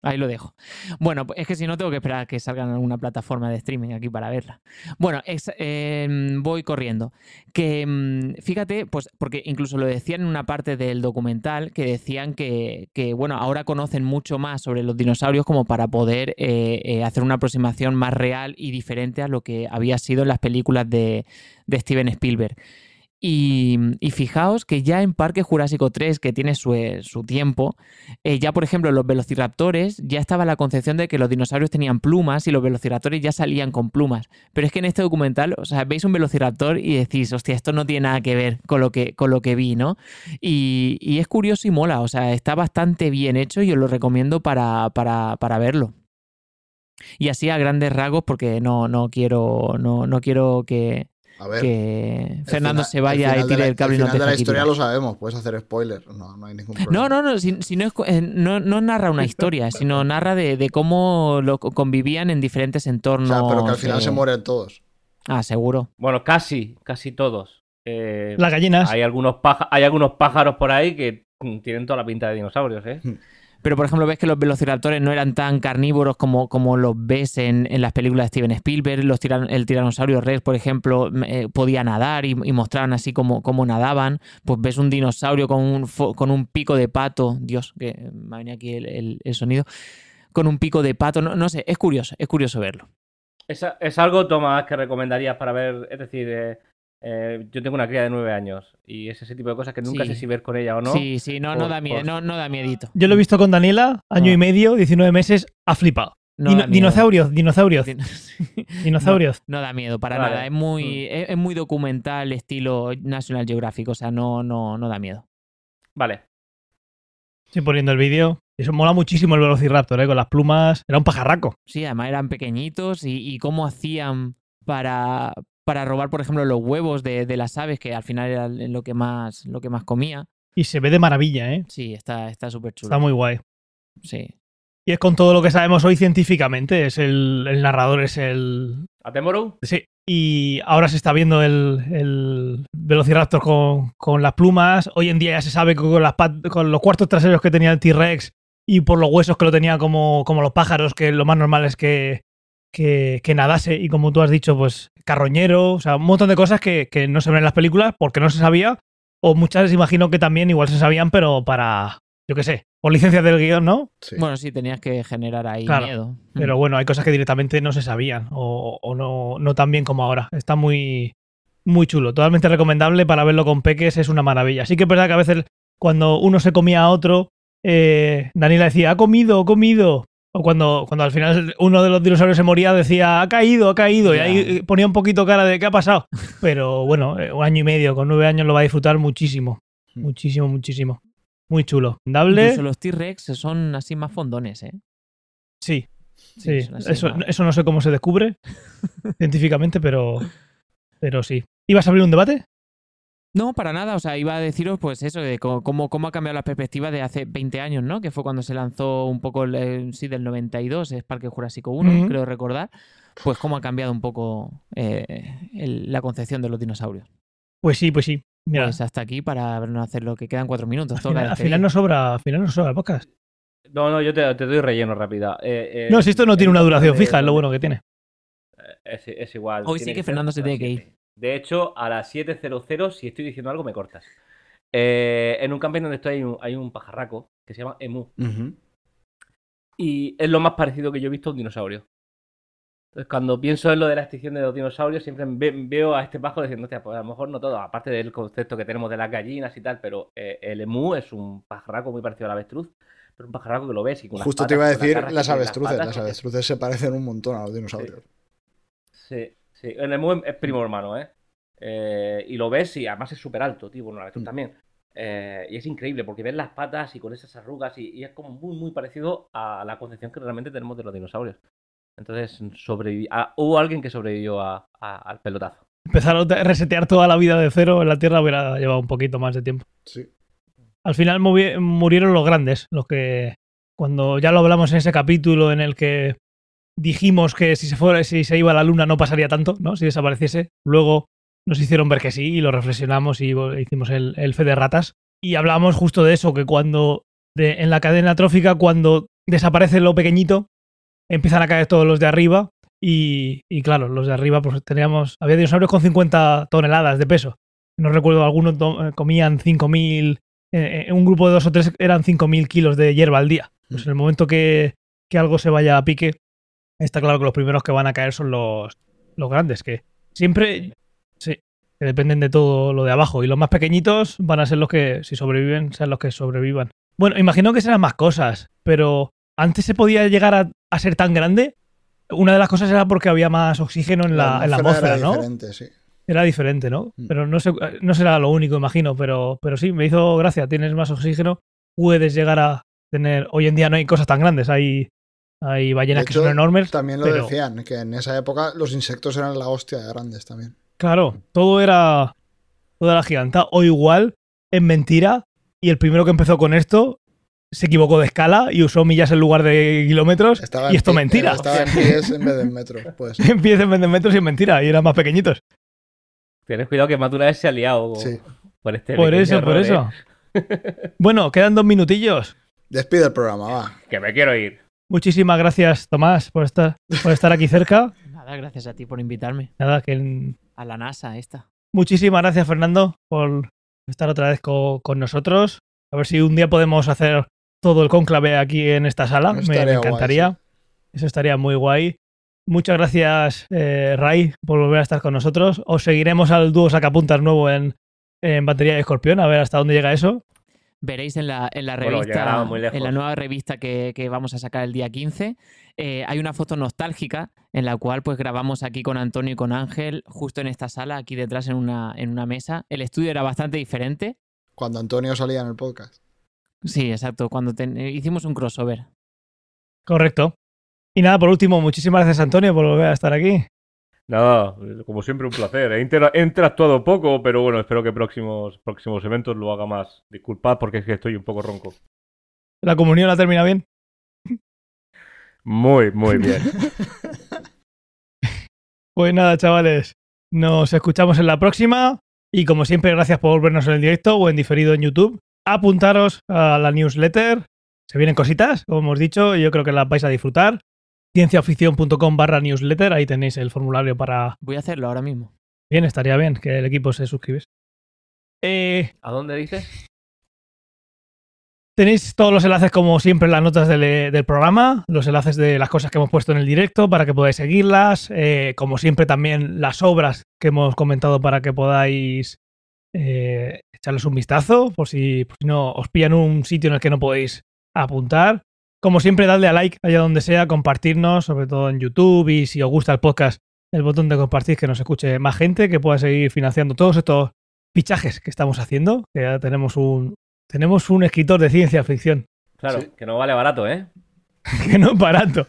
Ahí lo dejo. Bueno, pues es que si no tengo que esperar a que salga en alguna plataforma de streaming aquí para verla. Bueno, eh, voy corriendo. Que mm, fíjate, pues porque incluso lo decían en una parte del documental, que decían que, bueno, ahora conocen mucho más sobre los dinosaurios como para poder eh, eh, hacer una aproximación más real y diferente a lo que había sido en las películas de Steven Spielberg. Y, fijaos que ya en Parque Jurásico 3, que tiene su, eh, su tiempo, eh, ya por ejemplo los velociraptores, ya estaba la concepción de que los dinosaurios tenían plumas y los velociraptores ya salían con plumas. Pero es que en este documental, o sea, veis un velociraptor y decís, hostia, esto no tiene nada que ver con lo que, con lo que vi, ¿no? Y, y es curioso y mola, o sea, está bastante bien hecho y os lo recomiendo para, para, para verlo. Y así a grandes rasgos, porque no, no quiero, no, no quiero que, A ver. que Fernando final- se vaya y tire la- el cable y no te de la historia tirar. lo sabemos, puedes hacer spoiler, no, no hay ningún problema. No, no, no, si, si no, es, co- eh, no, no narra una historia, <laughs> sino narra de, de cómo lo co- convivían en diferentes O entornos. sea, pero que al final eh, se mueren todos. Ah, seguro. Bueno, casi, casi todos. Eh, Las gallinas. hay, algunos paja- hay algunos pájaros por ahí que mm, tienen toda la pinta de dinosaurios, ¿eh? Pero, por ejemplo, ves que los velociraptores no eran tan carnívoros como, como los ves en, en las películas de Steven Spielberg. Los tiran- el tiranosaurio Rex, por ejemplo, m- eh, podía nadar y, mostraban así como, nadaban. Pues ves un dinosaurio con un, con un pico de pato. Dios, que me ha aquí el, el- el sonido. Con un pico de pato. No, no sé, es curioso, es curioso verlo. ¿Es, es algo, Tomás, que recomendarías para ver? Es decir, eh, eh, yo tengo una cría de nueve años y es ese tipo de cosas que nunca Sí. sé si ver con ella o no. Sí, sí, no, no, da miedo, por- no, no da miedito. Yo lo he visto con Daniela, año Ah. y medio, 19 meses, ha flipado. No Dino- dinosaurios, dinosaurios, Din- <laughs> dinosaurios. No da miedo para Vale. nada. Es muy, Mm. es, es muy documental, estilo National Geographic. O sea, no, no, no da miedo. Vale. Estoy poniendo el vídeo. Eso mola muchísimo el Velociraptor, ¿eh? Con las plumas. Era un pajarraco. Sí, además eran pequeñitos y, y cómo hacían para, para robar, por ejemplo, los huevos de, de las aves, que al final era lo que más, lo que más comía. Y se ve de maravilla, ¿eh? Sí, está está súper chulo. Está muy guay. Sí. Y es con todo lo que sabemos hoy científicamente. Es el, el narrador, es el. ¿Atemoru? Sí. Y ahora se está viendo el, el Velociraptor con, con las plumas. Hoy en día ya se sabe que con, las pat- con los cuartos traseros que tenía el T-Rex y por los huesos que lo tenía como, como los pájaros, que lo más normal es que, que, que nadase. Y como tú has dicho, pues carroñero. O sea, un montón de cosas que, que no se ven en las películas porque no se sabía. O muchas imagino que también igual se sabían, pero para, yo qué sé, por licencia del guion, ¿no? Sí. Bueno, sí, tenías que generar ahí Claro, miedo. Pero bueno, hay cosas que directamente no se sabían o, o no, no tan bien como ahora. Está muy, muy chulo. Totalmente recomendable para verlo con peques, es una maravilla. Sí que es verdad que a veces cuando uno se comía a otro, eh, Daniela decía, ha comido, ha comido. O cuando, cuando al final uno de los dinosaurios se moría, decía, ha caído, ha caído. Y ahí eh, ponía un poquito cara de qué ha pasado. <laughs> Pero bueno, eh, un año y medio, con nueve años lo va a disfrutar muchísimo. Muchísimo, muchísimo. Muy chulo. Dable. Los T-Rex son así más fondones, ¿eh? Sí, Sí, así eso, eso no sé cómo se descubre <laughs> científicamente, pero, pero sí. ¿Ibas a abrir un debate? No, para nada. O sea, iba a deciros, pues eso, de cómo, cómo ha cambiado la perspectiva de hace 20 años, ¿no? Que fue cuando se lanzó un poco, el, sí, del 92, es Parque Jurásico 1, Ujú. creo recordar. pues cómo ha cambiado un poco eh, el- la concepción de los dinosaurios. Pues sí, pues sí. Mira, Pues hasta aquí para no hacer lo que quedan cuatro minutos. al final, al despedir. final no sobra, al final no sobra el podcast. No, no, yo te, te doy relleno rápida. Eh, eh, No, si esto no tiene una duración de- fija, es lo bueno que tiene. Es, es igual. Hoy sí que ser Fernando se tiene que 7. De hecho, a las 7.00, si estoy diciendo algo, me cortas. Eh, en un camping donde estoy hay un, hay un pajarraco que se llama Emu. Y es lo más parecido que yo he visto a un dinosaurio. Entonces, cuando pienso en lo de la extinción de los dinosaurios, siempre ve- veo a este pájaro diciendo, "Hostia, pues a lo mejor no todo, aparte del concepto que tenemos de las gallinas y tal, pero eh, el emu es un pajarraco muy parecido al avestruz, pero un pajarraco que lo ves y con las Justo patas, te iba a decir las avestruces. patas, Las avestruces se parecen un montón a los dinosaurios. Sí, sí. El emu es- es primo hermano, ¿eh? Eh, y lo ves y además es súper alto, tío. Bueno, avestruz Mm. también. Eh, y es increíble porque ves las patas y con esas arrugas y, y es como muy, muy parecido a la concepción que realmente tenemos de los dinosaurios. Entonces, ah, hubo alguien que sobrevivió a- a- al pelotazo. Empezar a resetear toda la vida de cero en la Tierra hubiera llevado un poquito más de tiempo. Sí. Al final murieron los grandes, los que cuando ya lo hablamos en ese capítulo en el que dijimos que si se fuera, si se iba a la luna no pasaría tanto, ¿no? Si desapareciese. Luego nos hicieron ver que sí y lo reflexionamos y hicimos el, el fe de ratas. Y hablamos justo de eso, que cuando de- en la cadena trófica, cuando desaparece lo pequeñito, empiezan a caer todos los de arriba. Y, y claro, los de arriba, pues teníamos. Había dinosaurios con 50 toneladas de peso. No recuerdo, algunos eh, comían 5.000. eh, En un grupo de dos o tres eran 5.000 kilos de hierba al día. Pues en el momento que, que algo se vaya a pique, está claro que los primeros que van a caer son los, los grandes, que siempre. Sí, que dependen de todo lo de abajo. Y los más pequeñitos van a ser los que, si sobreviven, sean los que sobrevivan. Bueno, imagino que serán más cosas, pero antes se podía llegar a, a ser tan grande. Una de las cosas era porque había más oxígeno en la, en la atmósfera, era ¿no? diferente, sí. Era diferente, ¿no? Mm. Pero no, sé, no será lo único, imagino, pero, pero sí, me hizo gracia. Tienes más oxígeno, puedes llegar a tener... Hoy en día no hay cosas tan grandes, hay, hay ballenas que son enormes. También lo pero- decían, que en esa época los insectos eran la hostia de grandes también. Claro, todo era, todo era giganta. O igual, en mentira, y el primero que empezó con esto se equivocó de escala y usó millas en lugar de kilómetros. Estaba y en esto pi- mentira. Estaba en <laughs> pies en vez de en metros. Pues Empieza en vez de metros y en mentira, y eran más pequeñitos. Tienes cuidado que más de una vez se ha liado sí. por este Por eso, por eso. ¿eh? <laughs> Bueno, quedan dos minutillos. Despide el programa, va. Que me quiero ir. Muchísimas gracias, Tomás, por estar, por estar aquí cerca. <laughs> Nada, gracias a ti por invitarme. Nada, que A la NASA esta. muchísimas gracias, Fernando, por estar otra vez co- con nosotros. A ver si un día podemos hacer todo el cónclave aquí en esta sala. Me- Me, Estaría guay, encantaría. Eso estaría muy guay. Muchas gracias, eh, Ray, por volver a estar con nosotros. Os seguiremos al dúo sacapuntas nuevo en, en batería de escorpión, a ver hasta dónde llega eso. Veréis en la, en la revista, llegará muy lejos. en la nueva revista que, que vamos a sacar el día 15, eh, hay una foto nostálgica en la cual pues grabamos aquí con Antonio y con Ángel, justo en esta sala, aquí detrás en una, en una mesa. El estudio era bastante diferente. Cuando Antonio salía en el podcast. Sí, exacto, cuando ten- eh, hicimos un crossover. Correcto. Y nada, por último, muchísimas gracias, Antonio, por volver a estar aquí. Nada, como siempre un placer. He, intera- he interactuado poco, pero bueno, espero que próximos, próximos eventos lo haga más. Disculpad porque es que estoy un poco ronco. La comunión la termina bien. Muy, muy <laughs> bien. Pues nada, chavales, nos escuchamos en la próxima y como siempre, gracias por vernos en el directo o en diferido en YouTube. Apuntaros a la newsletter, se vienen cositas, como hemos dicho, y yo creo que las vais a disfrutar. cienciaficción.com barra newsletter, ahí tenéis el formulario para... Voy a hacerlo ahora mismo. Bien, estaría bien que el equipo se suscribiese. Eh, ¿A dónde dices? Tenéis todos los enlaces, como siempre, en las notas del, del programa, los enlaces de las cosas que hemos puesto en el directo para que podáis seguirlas. eh, como siempre, también las obras que hemos comentado para que podáis eh, echarles un vistazo, por si, por si no os pillan un sitio en el que no podéis apuntar. Como siempre, dadle a like allá donde sea, compartirnos, sobre todo en YouTube y si os gusta el podcast, el botón de compartir que nos escuche más gente, que pueda seguir financiando todos estos fichajes que estamos haciendo, que ya tenemos un, tenemos un escritor de ciencia ficción, Claro, Sí. que no vale barato, ¿eh? <laughs> que no es barato.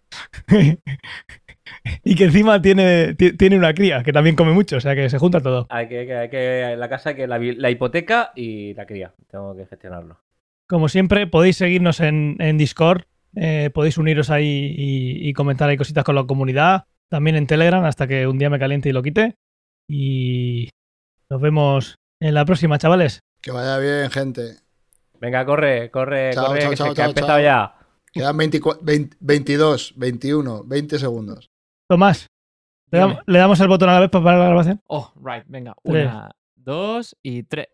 <laughs> y que encima tiene, ti- tiene una cría, que también come mucho, o sea que se junta todo. Hay que, hay que en la casa que la, la hipoteca y la cría. Tengo que gestionarlo. Como siempre, podéis seguirnos en, en Discord, eh, podéis uniros ahí y, y comentar ahí cositas con la comunidad. también en Telegram hasta que un día me caliente y lo quite. Y nos vemos en la próxima, chavales. Que vaya bien, gente. Venga, corre, corre, Chao, corre, chao, que, chao, se- que ha empezado chao. ya. Quedan 24 20 22, 21, 20 segundos. Tomás, le, Dígame. dam- le damos el botón a la vez para parar la grabación. Oh, right, venga. Tres. Una, dos y tres.